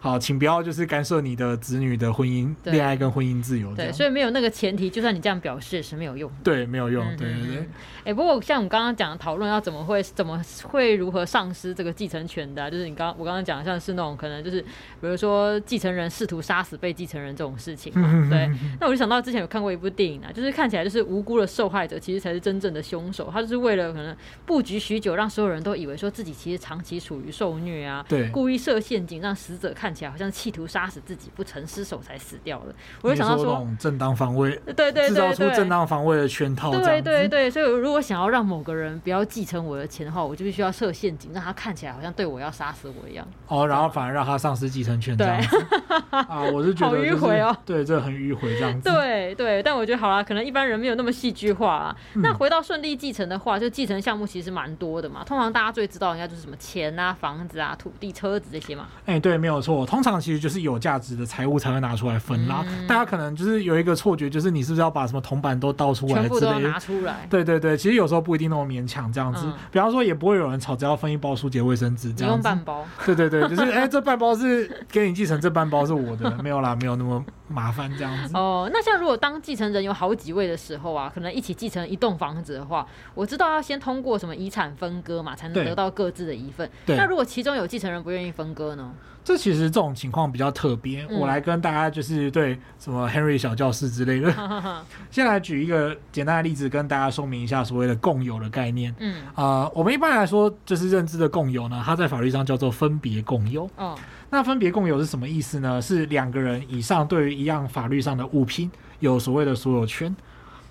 好，请不要就是干涉你的子女的婚姻、恋爱跟婚姻自由。对，所以没有那个前提，就算你这样表示也是没有用。对，没有用。对对对。哎、欸，不过像我们刚刚讲的讨论，要怎么会怎么会如何丧失这个继承权的、啊，就是你刚我刚刚讲的，像是那种可能就是，比如说继承人试图杀死被继承人这种事情嘛。对。那我就想到之前有看过一部电影啊，就是看起来就是无辜的受害者其实才是真正的凶手，他就是为了可能布局许久，让所有人都以为说自己其实长期处于受虐啊，对，故意设陷阱，让死者看起来好像企图。杀死自己不曾失手才死掉了，我就想到说，说正当防卫，对对对，制造出正当防卫的圈套，对对对，所以如果想要让某个人不要继承我的钱的话，我就必须要设陷阱，让他看起来好像对我要杀死我一样。哦，然后反而让他丧失继承权，这样 啊，我是觉得、就是、好迂回哦，对，这很迂回这样子。对对，但我觉得好啦，可能一般人没有那么戏剧化啊。嗯、那回到顺利继承的话，就继承项目其实蛮多的嘛。通常大家最知道应该就是什么钱啊、房子啊、土地、车子这些嘛。哎、欸，对，没有错。通常其实就是有价值的财物才会拿出来分啦。嗯、大家可能就是有一个错觉，就是你是不是要把什么铜板都倒出来之类的？全部都拿出来。对对对，其实有时候不一定那么勉强这样子。嗯、比方说，也不会有人吵着要分一包书洁卫生纸这样子。用半包。对对对，就是哎、欸，这半包是给你继承，这半包是我的，没有啦，没有那么麻烦这样子。哦，那像如果当继承人有好几位的时候啊，可能一起继承一栋房子的话，我知道要先通过什么遗产分割嘛，才能得到各自的一份。对。那如果其中有继承人不愿意分割呢？这其实这种情况比较特别，嗯、我来跟大家就是对什么 Henry 小教室之类的，先来举一个简单的例子，跟大家说明一下所谓的共有的概念。嗯，啊、呃，我们一般来说就是认知的共有呢，它在法律上叫做分别共有。哦，那分别共有是什么意思呢？是两个人以上对于一样法律上的物品有所谓的所有权。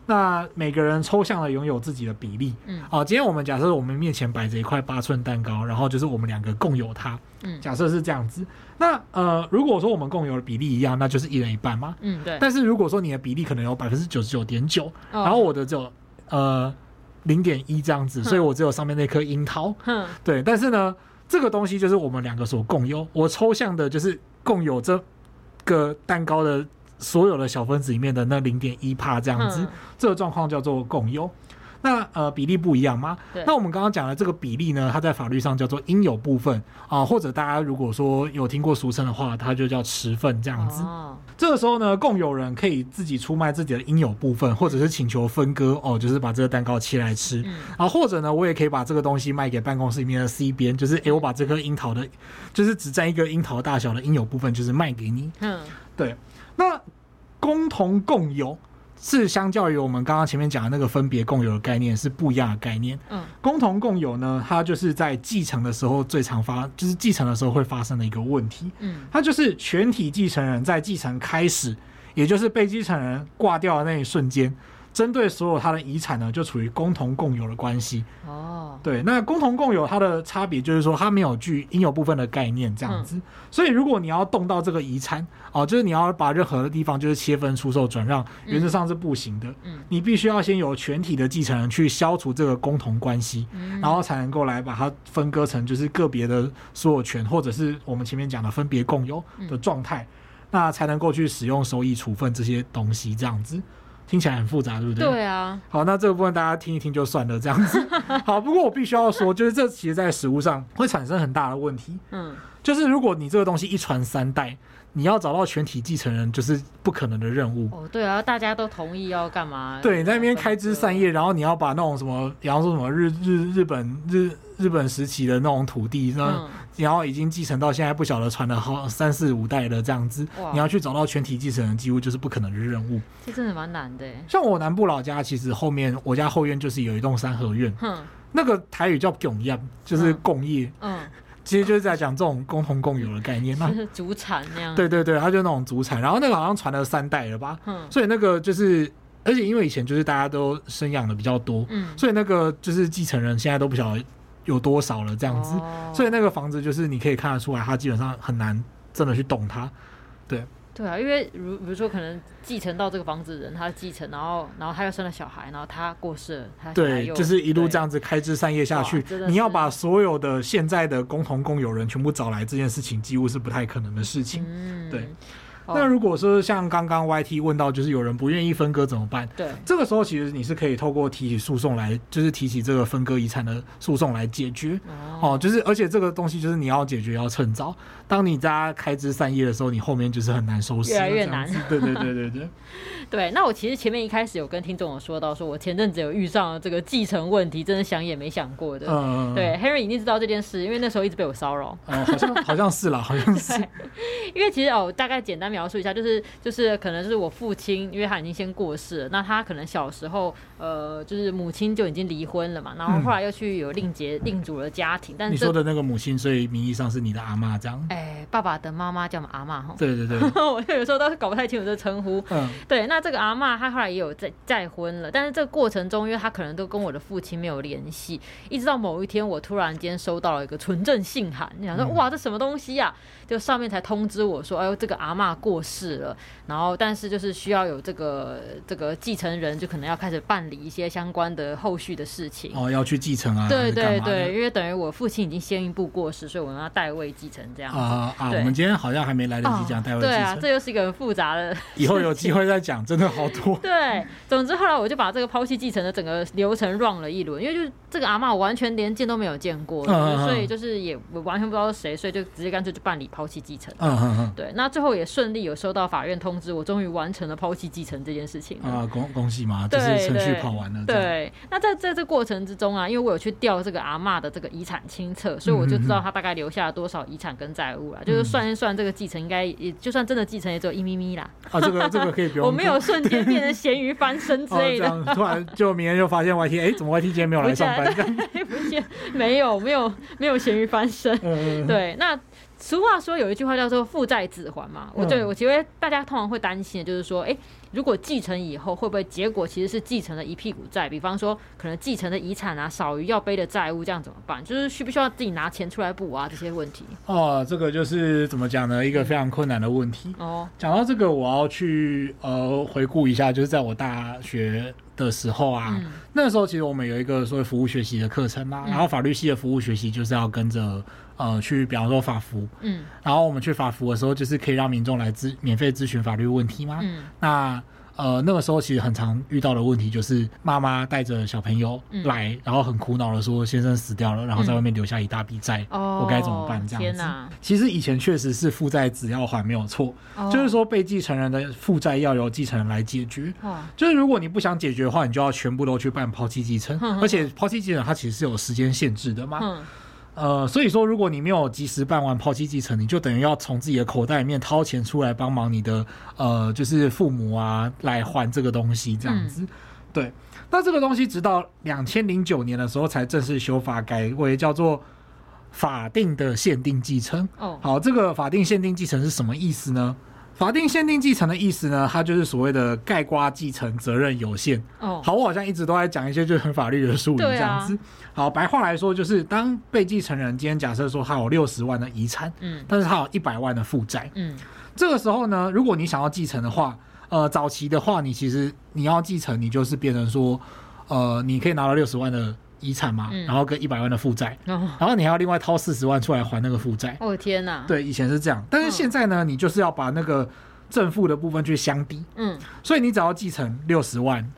那每个人抽象的拥有自己的比例，嗯，好，今天我们假设我们面前摆着一块八寸蛋糕，然后就是我们两个共有它，嗯，假设是这样子。那呃，如果说我们共有的比例一样，那就是一人一半嘛，嗯，对。但是如果说你的比例可能有百分之九十九点九，然后我的只有呃零点一这样子，所以我只有上面那颗樱桃，嗯，对。但是呢，这个东西就是我们两个所共有，我抽象的就是共有这个蛋糕的。所有的小分子里面的那零点一帕这样子，嗯、这个状况叫做共有。那呃比例不一样吗？那我们刚刚讲的这个比例呢，它在法律上叫做应有部分啊、呃，或者大家如果说有听过俗称的话，它就叫持份这样子。哦、这个时候呢，共有人可以自己出卖自己的应有部分，或者是请求分割哦，就是把这个蛋糕切来吃。嗯、啊，或者呢，我也可以把这个东西卖给办公室里面的 C 边，就是诶，我把这颗樱桃的，就是只占一个樱桃大小的应有部分，就是卖给你。嗯，对。那共同共有是相较于我们刚刚前面讲的那个分别共有的概念是不一样的概念。嗯，共同共有呢，它就是在继承的时候最常发，就是继承的时候会发生的一个问题。嗯，它就是全体继承人在继承开始，也就是被继承人挂掉的那一瞬间，针对所有他的遗产呢，就处于共同共有的关系。哦，对，那共同共有它的差别就是说，它没有具应有部分的概念这样子。嗯、所以如果你要动到这个遗产，哦，就是你要把任何的地方就是切分、出售、转让，原则上是不行的。嗯，你必须要先有全体的继承人去消除这个共同关系，嗯、然后才能够来把它分割成就是个别的所有权，或者是我们前面讲的分别共有的状态。嗯那才能够去使用收益处分这些东西，这样子听起来很复杂，对不对？对啊。好，那这个部分大家听一听就算了，这样子。好，不过我必须要说，就是这其实在实物上会产生很大的问题。嗯，就是如果你这个东西一传三代。你要找到全体继承人，就是不可能的任务。哦，对啊，大家都同意要干嘛？对，你在那边开枝散叶，然后你要把那种什么，比方说什么日日日本日日本时期的那种土地，然后然后已经继承到现在不晓得传了好三四五代的这样子，你要去找到全体继承人，几乎就是不可能的任务。这真的蛮难的。像我南部老家，其实后面我家后院就是有一栋三合院，嗯那个台语叫拱业，就是共业。嗯。嗯其实就是在讲这种共同共有的概念，嘛 祖产那样。对对对，他就那种祖产，然后那个好像传了三代了吧，嗯，所以那个就是，而且因为以前就是大家都生养的比较多，嗯，所以那个就是继承人现在都不晓得有多少了这样子，哦，所以那个房子就是你可以看得出来，他基本上很难真的去动它，对。对啊，因为如比如说，可能继承到这个房子的人，他继承，然后然后他又生了小孩，然后他过世了，他对，就是一路这样子开枝散叶下去。你要把所有的现在的共同共有人全部找来，这件事情几乎是不太可能的事情。嗯，对。那如果说像刚刚 YT 问到，就是有人不愿意分割怎么办？对，这个时候其实你是可以透过提起诉讼来，就是提起这个分割遗产的诉讼来解决。哦，就是而且这个东西就是你要解决要趁早，当你家开枝散叶的时候，你后面就是很难收拾，越来越难。对对对对对。对，那我其实前面一开始有跟听众有说到，说我前阵子有遇上了这个继承问题，真的想也没想过的。嗯，对，Henry 一定知道这件事，因为那时候一直被我骚扰。哦，好像好像是啦，好像是。因为其实哦，大概简单描述一下，就是就是可能就是我父亲，因为他已经先过世了，那他可能小时候呃，就是母亲就已经离婚了嘛，然后后来又去有另结另组了家庭。但是你说的那个母亲，所以名义上是你的阿妈这样？哎，爸爸的妈妈叫阿妈哈。对对对，我有时候倒是搞不太清楚这个称呼。嗯，对，那这个阿妈她后来也有再再婚了，但是这个过程中，因为她可能都跟我的父亲没有联系，一直到某一天，我突然间收到了一个存证信函，你想说哇，这什么东西呀？就上面才通知我说，哎呦，这个阿妈过世了，然后但是就是需要有这个这个继承人，就可能要开始办理一些相关的后续的事情。哦，要去继承啊，对对对，因为等于我父亲已经先一步过世，所以我们要代位继承这样。啊啊，我们今天好像还没来得及讲代位继承，对啊，这又是一个很复杂的，以后有机会再讲，真的好多。对，总之后来我就把这个抛弃继承的整个流程 run 了一轮，因为就是这个阿嬷我完全连见都没有见过，所以就是也我完全不知道是谁，所以就直接干脆就办理抛弃继承。对，那最后也顺利有收到法院通知，我终于完成了抛弃继承这件事情啊！恭恭喜嘛，就是程序跑完了。对，那在在这过程之中啊，因为我有去调这个阿嬷的这个遗产清册，所以我就知道他大概留下了多少遗产跟债务了。就是算一算，这个继承应该也就算真的继承，也只有一咪咪啦。啊，这个这个可以不用。我没有瞬间变成咸鱼翻身之类的。突然就明天就发现 YT，哎，怎么 YT 今天没有来上班？没有没有没有咸鱼翻身。对，那。俗话说有一句话叫做“父债子还”嘛，我对我觉得大家通常会担心的就是说，哎，如果继承以后会不会结果其实是继承了一屁股债？比方说可能继承的遗产啊少于要背的债务，这样怎么办？就是需不需要自己拿钱出来补啊？这些问题哦，这个就是怎么讲呢？一个非常困难的问题哦。讲到这个，我要去呃回顾一下，就是在我大学的时候啊，嗯、那时候其实我们有一个所谓服务学习的课程嘛，嗯、然后法律系的服务学习就是要跟着。呃，去比方说法服，嗯，然后我们去法服的时候，就是可以让民众来咨免费咨询法律问题吗，嗯，那呃那个时候其实很常遇到的问题就是妈妈带着小朋友来，嗯、然后很苦恼的说先生死掉了，然后在外面留下一大笔债，嗯、我该怎么办？这样子。其实以前确实是负债只要还没有错，哦、就是说被继承人的负债要由继承人来解决，哦、就是如果你不想解决的话，你就要全部都去办抛弃继承，而且抛弃继承它其实是有时间限制的嘛。嗯呃，所以说，如果你没有及时办完抛弃继承，你就等于要从自己的口袋里面掏钱出来帮忙你的呃，就是父母啊来还这个东西，这样子。嗯、对，那这个东西直到两千零九年的时候才正式修法，改为叫做法定的限定继承。哦，好，这个法定限定继承是什么意思呢？法定限定继承的意思呢，它就是所谓的盖瓜继承责任有限。哦，好，我好像一直都在讲一些就是很法律的术语这样子。啊、好，白话来说就是，当被继承人今天假设说他有六十万的遗产，嗯，但是他有一百万的负债，嗯，这个时候呢，如果你想要继承的话，呃，早期的话，你其实你要继承，你就是变成说，呃，你可以拿到六十万的。遗产嘛，然后跟一百万的负债，然后你还要另外掏四十万出来还那个负债。我哦天哪！对，以前是这样，但是现在呢，你就是要把那个正负的部分去相抵。嗯，所以你只要继承六十万。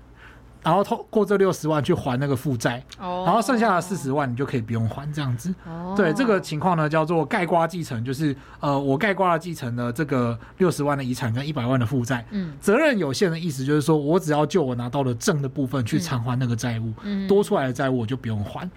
然后透过这六十万去还那个负债，然后剩下的四十万你就可以不用还这样子。对，这个情况呢叫做盖瓜继承，就是呃我盖瓜了继承了这个六十万的遗产跟一百万的负债。嗯，责任有限的意思就是说我只要就我拿到的正的部分去偿还那个债务，多出来的债务我就不用还。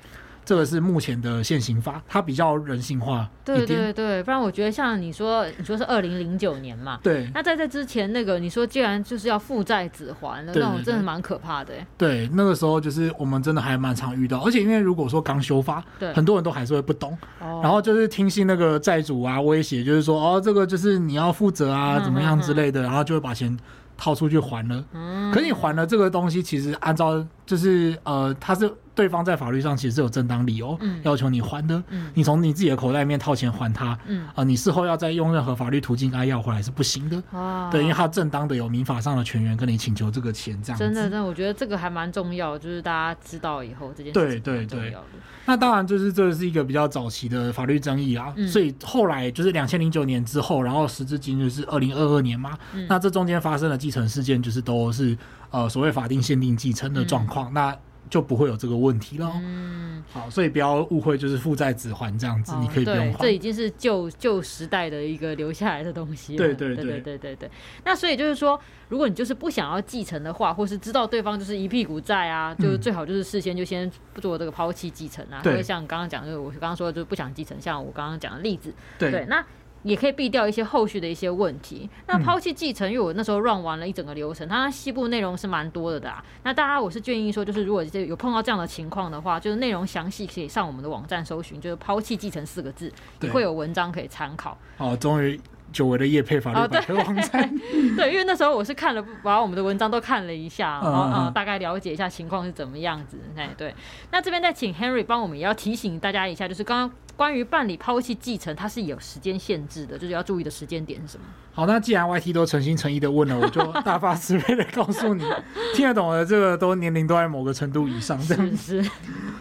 这个是目前的现行法，它比较人性化。对对对，不然我觉得像你说，你说是二零零九年嘛，对。那在这之前，那个你说既然就是要负债子还，那种真的蛮可怕的。对，那个时候就是我们真的还蛮常遇到，而且因为如果说刚修法，对，很多人都还是会不懂，然后就是听信那个债主啊威胁，就是说哦，这个就是你要负责啊，怎么样之类的，然后就会把钱掏出去还了。可你还了这个东西，其实按照就是呃，它是。对方在法律上其实是有正当理由要求你还的，嗯、你从你自己的口袋里面掏钱还他，啊、你事后要再用任何法律途径他要回来是不行的，哦、对，因为他正当的有民法上的权源跟你请求这个钱，这样子。真的，真的，我觉得这个还蛮重要，就是大家知道以后这件事情对对对。那当然就是这是一个比较早期的法律争议啊，嗯、所以后来就是两千零九年之后，然后时至今日是二零二二年嘛，嗯、那这中间发生的继承事件就是都是呃所谓法定限定继承的状况，嗯、那。就不会有这个问题了。嗯，好，所以不要误会，就是负债子还这样子，哦、你可以不用还。这已经是旧旧时代的一个留下来的东西了。对对对对对对对。那所以就是说，如果你就是不想要继承的话，或是知道对方就是一屁股债啊，就是最好就是事先就先不做这个抛弃继承啊。对、嗯。或像刚刚讲就是，我刚刚说的就是不想继承，像我刚刚讲的例子。对。对那。也可以避掉一些后续的一些问题。那抛弃继承，因为我那时候 run 完了一整个流程，它西部内容是蛮多的的啊。那大家我是建议说，就是如果有碰到这样的情况的话，就是内容详细可以上我们的网站搜寻，就是抛弃继承四个字，对会有文章可以参考。哦，终于久违的叶配法律百科网站。哦、对，因为那时候我是看了，把我们的文章都看了一下，然后嗯，大概了解一下情况是怎么样子。哎，对。那这边再请 Henry 帮我们也要提醒大家一下，就是刚刚。关于办理抛弃继承，它是有时间限制的，就是要注意的时间点是什么？好，那既然 YT 都诚心诚意的问了，我就大发慈悲的告诉你，听得懂的这个都年龄都在某个程度以上，这样子。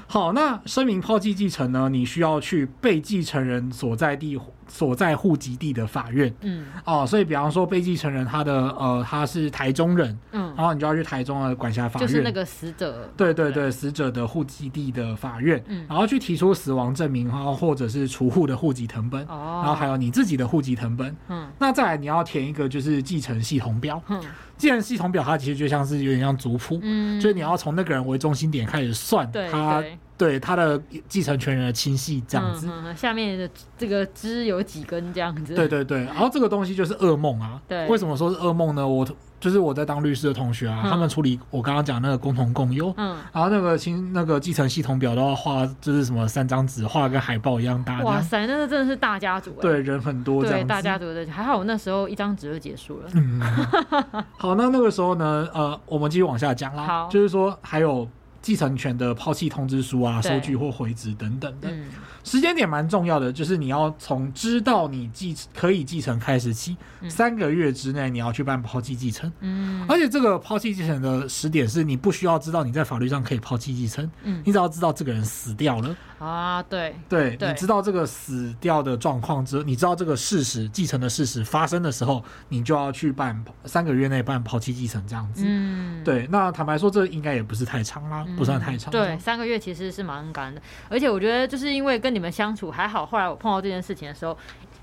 好，那声明抛弃继承呢，你需要去被继承人所在地所在户籍地的法院。嗯，哦，所以比方说被继承人他的呃他是台中人，嗯，然后你就要去台中的管辖法院，就是那个死者，对对对，死者的户籍地的法院，嗯，然后去提出死亡证明，然后或者是除户的户籍成本，哦，然后还有你自己的户籍成本，嗯，那再来。你要填一个就是继承系统表，嗯。继承系统表它其实就像是有点像族谱，嗯，就是你要从那个人为中心点开始算他对他的继承权人的亲系这样子，下面的这个枝有几根这样子，对对对，然后这个东西就是噩梦啊，对，为什么说是噩梦呢？我。就是我在当律师的同学啊，嗯、他们处理我刚刚讲那个共同共有，嗯，然后那个亲那个继承系统表都要画，就是什么三张纸，画跟海报一样大。哇塞，那个真的是大家族，对，人很多，对，大家族的，还好我那时候一张纸就结束了。嗯，好，那那个时候呢，呃，我们继续往下讲啦，好就是说还有继承权的抛弃通知书啊、收据或回执等等的。嗯时间点蛮重要的，就是你要从知道你继可以继承开始起，嗯、三个月之内你要去办抛弃继承。嗯，而且这个抛弃继承的时点是你不需要知道你在法律上可以抛弃继承，嗯，你只要知道这个人死掉了。啊，对。对，对。你知道这个死掉的状况之后，你知道这个事实继承的事实发生的时候，你就要去办三个月内办抛弃继承这样子。嗯，对，那坦白说，这应该也不是太长啦，嗯、不算太长。对，三个月其实是蛮赶的，而且我觉得就是因为跟你们相处还好，后来我碰到这件事情的时候，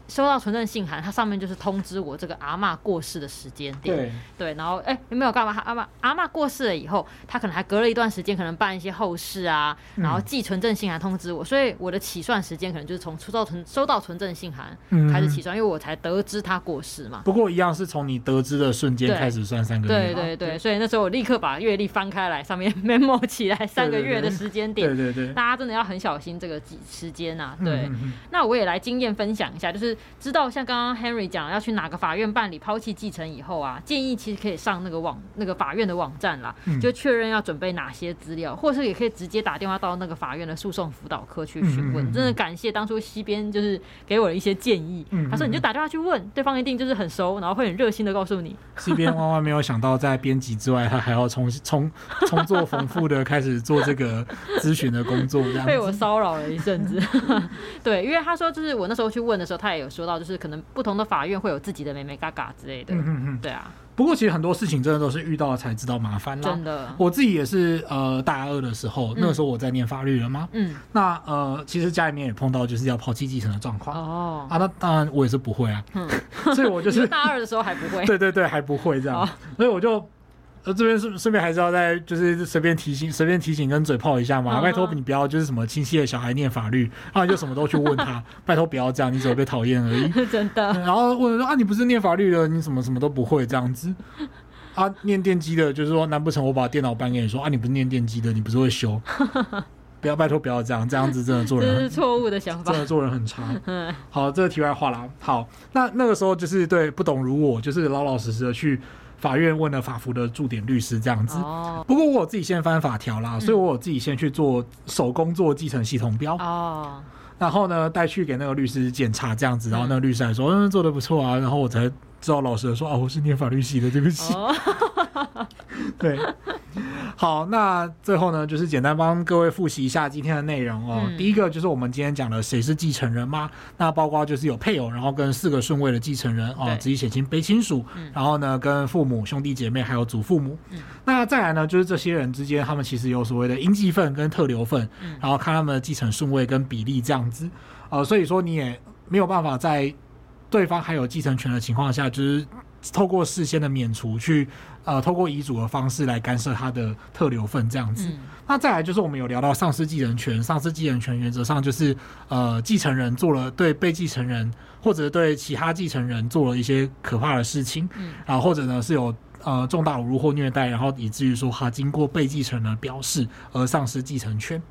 收到存证信函，它上面就是通知我这个阿嬷过世的时间点。对对，然后哎，有没有干嘛？阿嬷阿嬷过世了以后，他可能还隔了一段时间，可能办一些后事啊，然后寄存证信函通知我，所以我的起算时间可能就是从收到存收到存证信函开始起算，因为我才得知他过世嘛。不过一样是从你得知的瞬间开始算三个月。对对对，所以那时候我立刻把月历翻开来，上面 memo 起来三个月的时间点。对对对，大家真的要很小心这个几时间呐。对，那我也来经验分享一下，就是。知道像刚刚 Henry 讲要去哪个法院办理抛弃继承以后啊，建议其实可以上那个网那个法院的网站啦，嗯、就确认要准备哪些资料，或是也可以直接打电话到那个法院的诉讼辅导科去询问。真的感谢当初西边就是给我的一些建议，他说你就打电话去问，对方一定就是很熟，然后会很热心的告诉你。西边万万没有想到，在编辑之外，他还要重重重做丰富的开始做这个咨询的工作，这样 被我骚扰了一阵子。对，因为他说就是我那时候去问的时候，他也有说到，就是可能不同的法院会有自己的美眉嘎嘎之类的。嗯嗯嗯，对啊。不过其实很多事情真的都是遇到了才知道麻烦啦。真的，我自己也是呃大二的时候，那个时候我在念法律了吗。嗯。那呃，其实家里面也碰到就是要抛弃继承的状况。哦。啊，那当然我也是不会啊。嗯。所以我就是大二的时候还不会。对对对，还不会这样。哦。所以我就。那这边顺顺便还是要再就是随便提醒随便提醒跟嘴炮一下嘛，拜托你不要就是什么亲戚的小孩念法律，然后你就什么都去问他，拜托不要这样，你只会被讨厌而已。真的。然后问说啊，你不是念法律的，你什么什么都不会这样子。啊，念电机的，就是说难不成我把电脑搬给你说啊，你不是念电机的，你不是会修？不要拜托不要这样，这样子真的做人这是错误的想法，真的做人很差。嗯好，这个题外话啦。好，那那个时候就是对不懂如我，就是老老实实的去。法院问了法服的驻点律师这样子，不过我有自己先翻法条啦，所以我有自己先去做手工做继承系统表，然后呢带去给那个律师检查这样子，然后那个律师还说嗯做的不错啊，然后我才知道老实的说啊我是念法律系的，对不起，对。好，那最后呢，就是简单帮各位复习一下今天的内容哦。嗯、第一个就是我们今天讲的谁是继承人嘛，那包括就是有配偶，然后跟四个顺位的继承人哦，直系血亲卑亲属，嗯、然后呢跟父母、兄弟姐妹还有祖父母。嗯、那再来呢，就是这些人之间，他们其实有所谓的应继份跟特留份，嗯、然后看他们的继承顺位跟比例这样子。呃，所以说你也没有办法在对方还有继承权的情况下，就是。透过事先的免除去，呃，透过遗嘱的方式来干涉他的特留份这样子。嗯、那再来就是我们有聊到丧失继承权，丧失继承权原则上就是，呃，继承人做了对被继承人或者对其他继承人做了一些可怕的事情，嗯，然后或者呢是有呃重大侮辱或虐待，然后以至于说他经过被继承人表示而丧失继承权。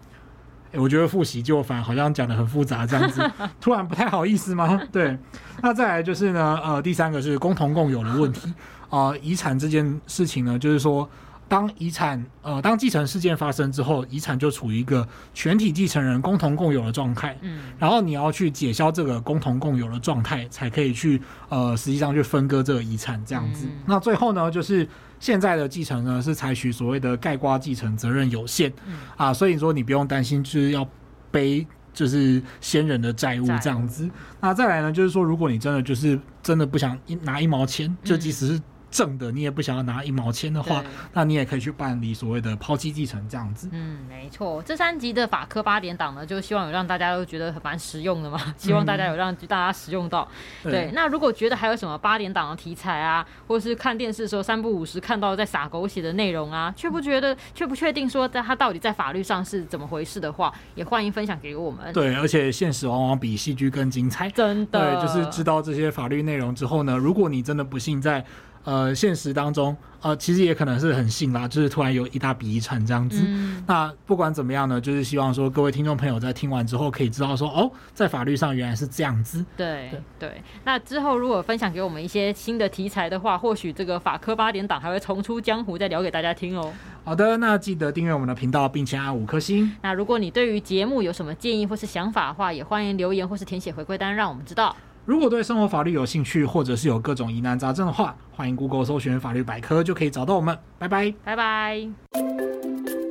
欸、我觉得复习就反好像讲得很复杂这样子，突然不太好意思吗？对，那再来就是呢，呃，第三个是共同共有的问题啊，呃、遗产这件事情呢，就是说。当遗产呃，当继承事件发生之后，遗产就处于一个全体继承人共同共有的状态。嗯，然后你要去解消这个共同共有的状态，才可以去呃，实际上去分割这个遗产这样子。嗯、那最后呢，就是现在的继承呢是采取所谓的盖瓜继承责任有限。嗯、啊，所以说你不用担心就是要背就是先人的债务这样子。那再来呢，就是说如果你真的就是真的不想一拿一毛钱，就即使是。正的，你也不想要拿一毛钱的话，那你也可以去办理所谓的抛弃继承这样子。嗯，没错。这三集的法科八点档呢，就希望有让大家都觉得蛮实用的嘛，希望大家有让大家使用到。嗯、对，那如果觉得还有什么八点档的题材啊，或是看电视的时候三不五时看到在撒狗血的内容啊，却不觉得却不确定说在他到底在法律上是怎么回事的话，也欢迎分享给我们。对，而且现实往往比戏剧更精彩。真的。对，就是知道这些法律内容之后呢，如果你真的不幸在。呃，现实当中，呃，其实也可能是很幸啦，就是突然有一大笔遗产这样子。嗯、那不管怎么样呢，就是希望说各位听众朋友在听完之后，可以知道说，哦，在法律上原来是这样子。对对，对。那之后如果分享给我们一些新的题材的话，或许这个法科八点档还会重出江湖，再聊给大家听哦。好的，那记得订阅我们的频道，并且按五颗星。那如果你对于节目有什么建议或是想法的话，也欢迎留言或是填写回馈单，让我们知道。如果对生活法律有兴趣，或者是有各种疑难杂症的话，欢迎 Google 搜寻法律百科，就可以找到我们。拜拜，拜拜。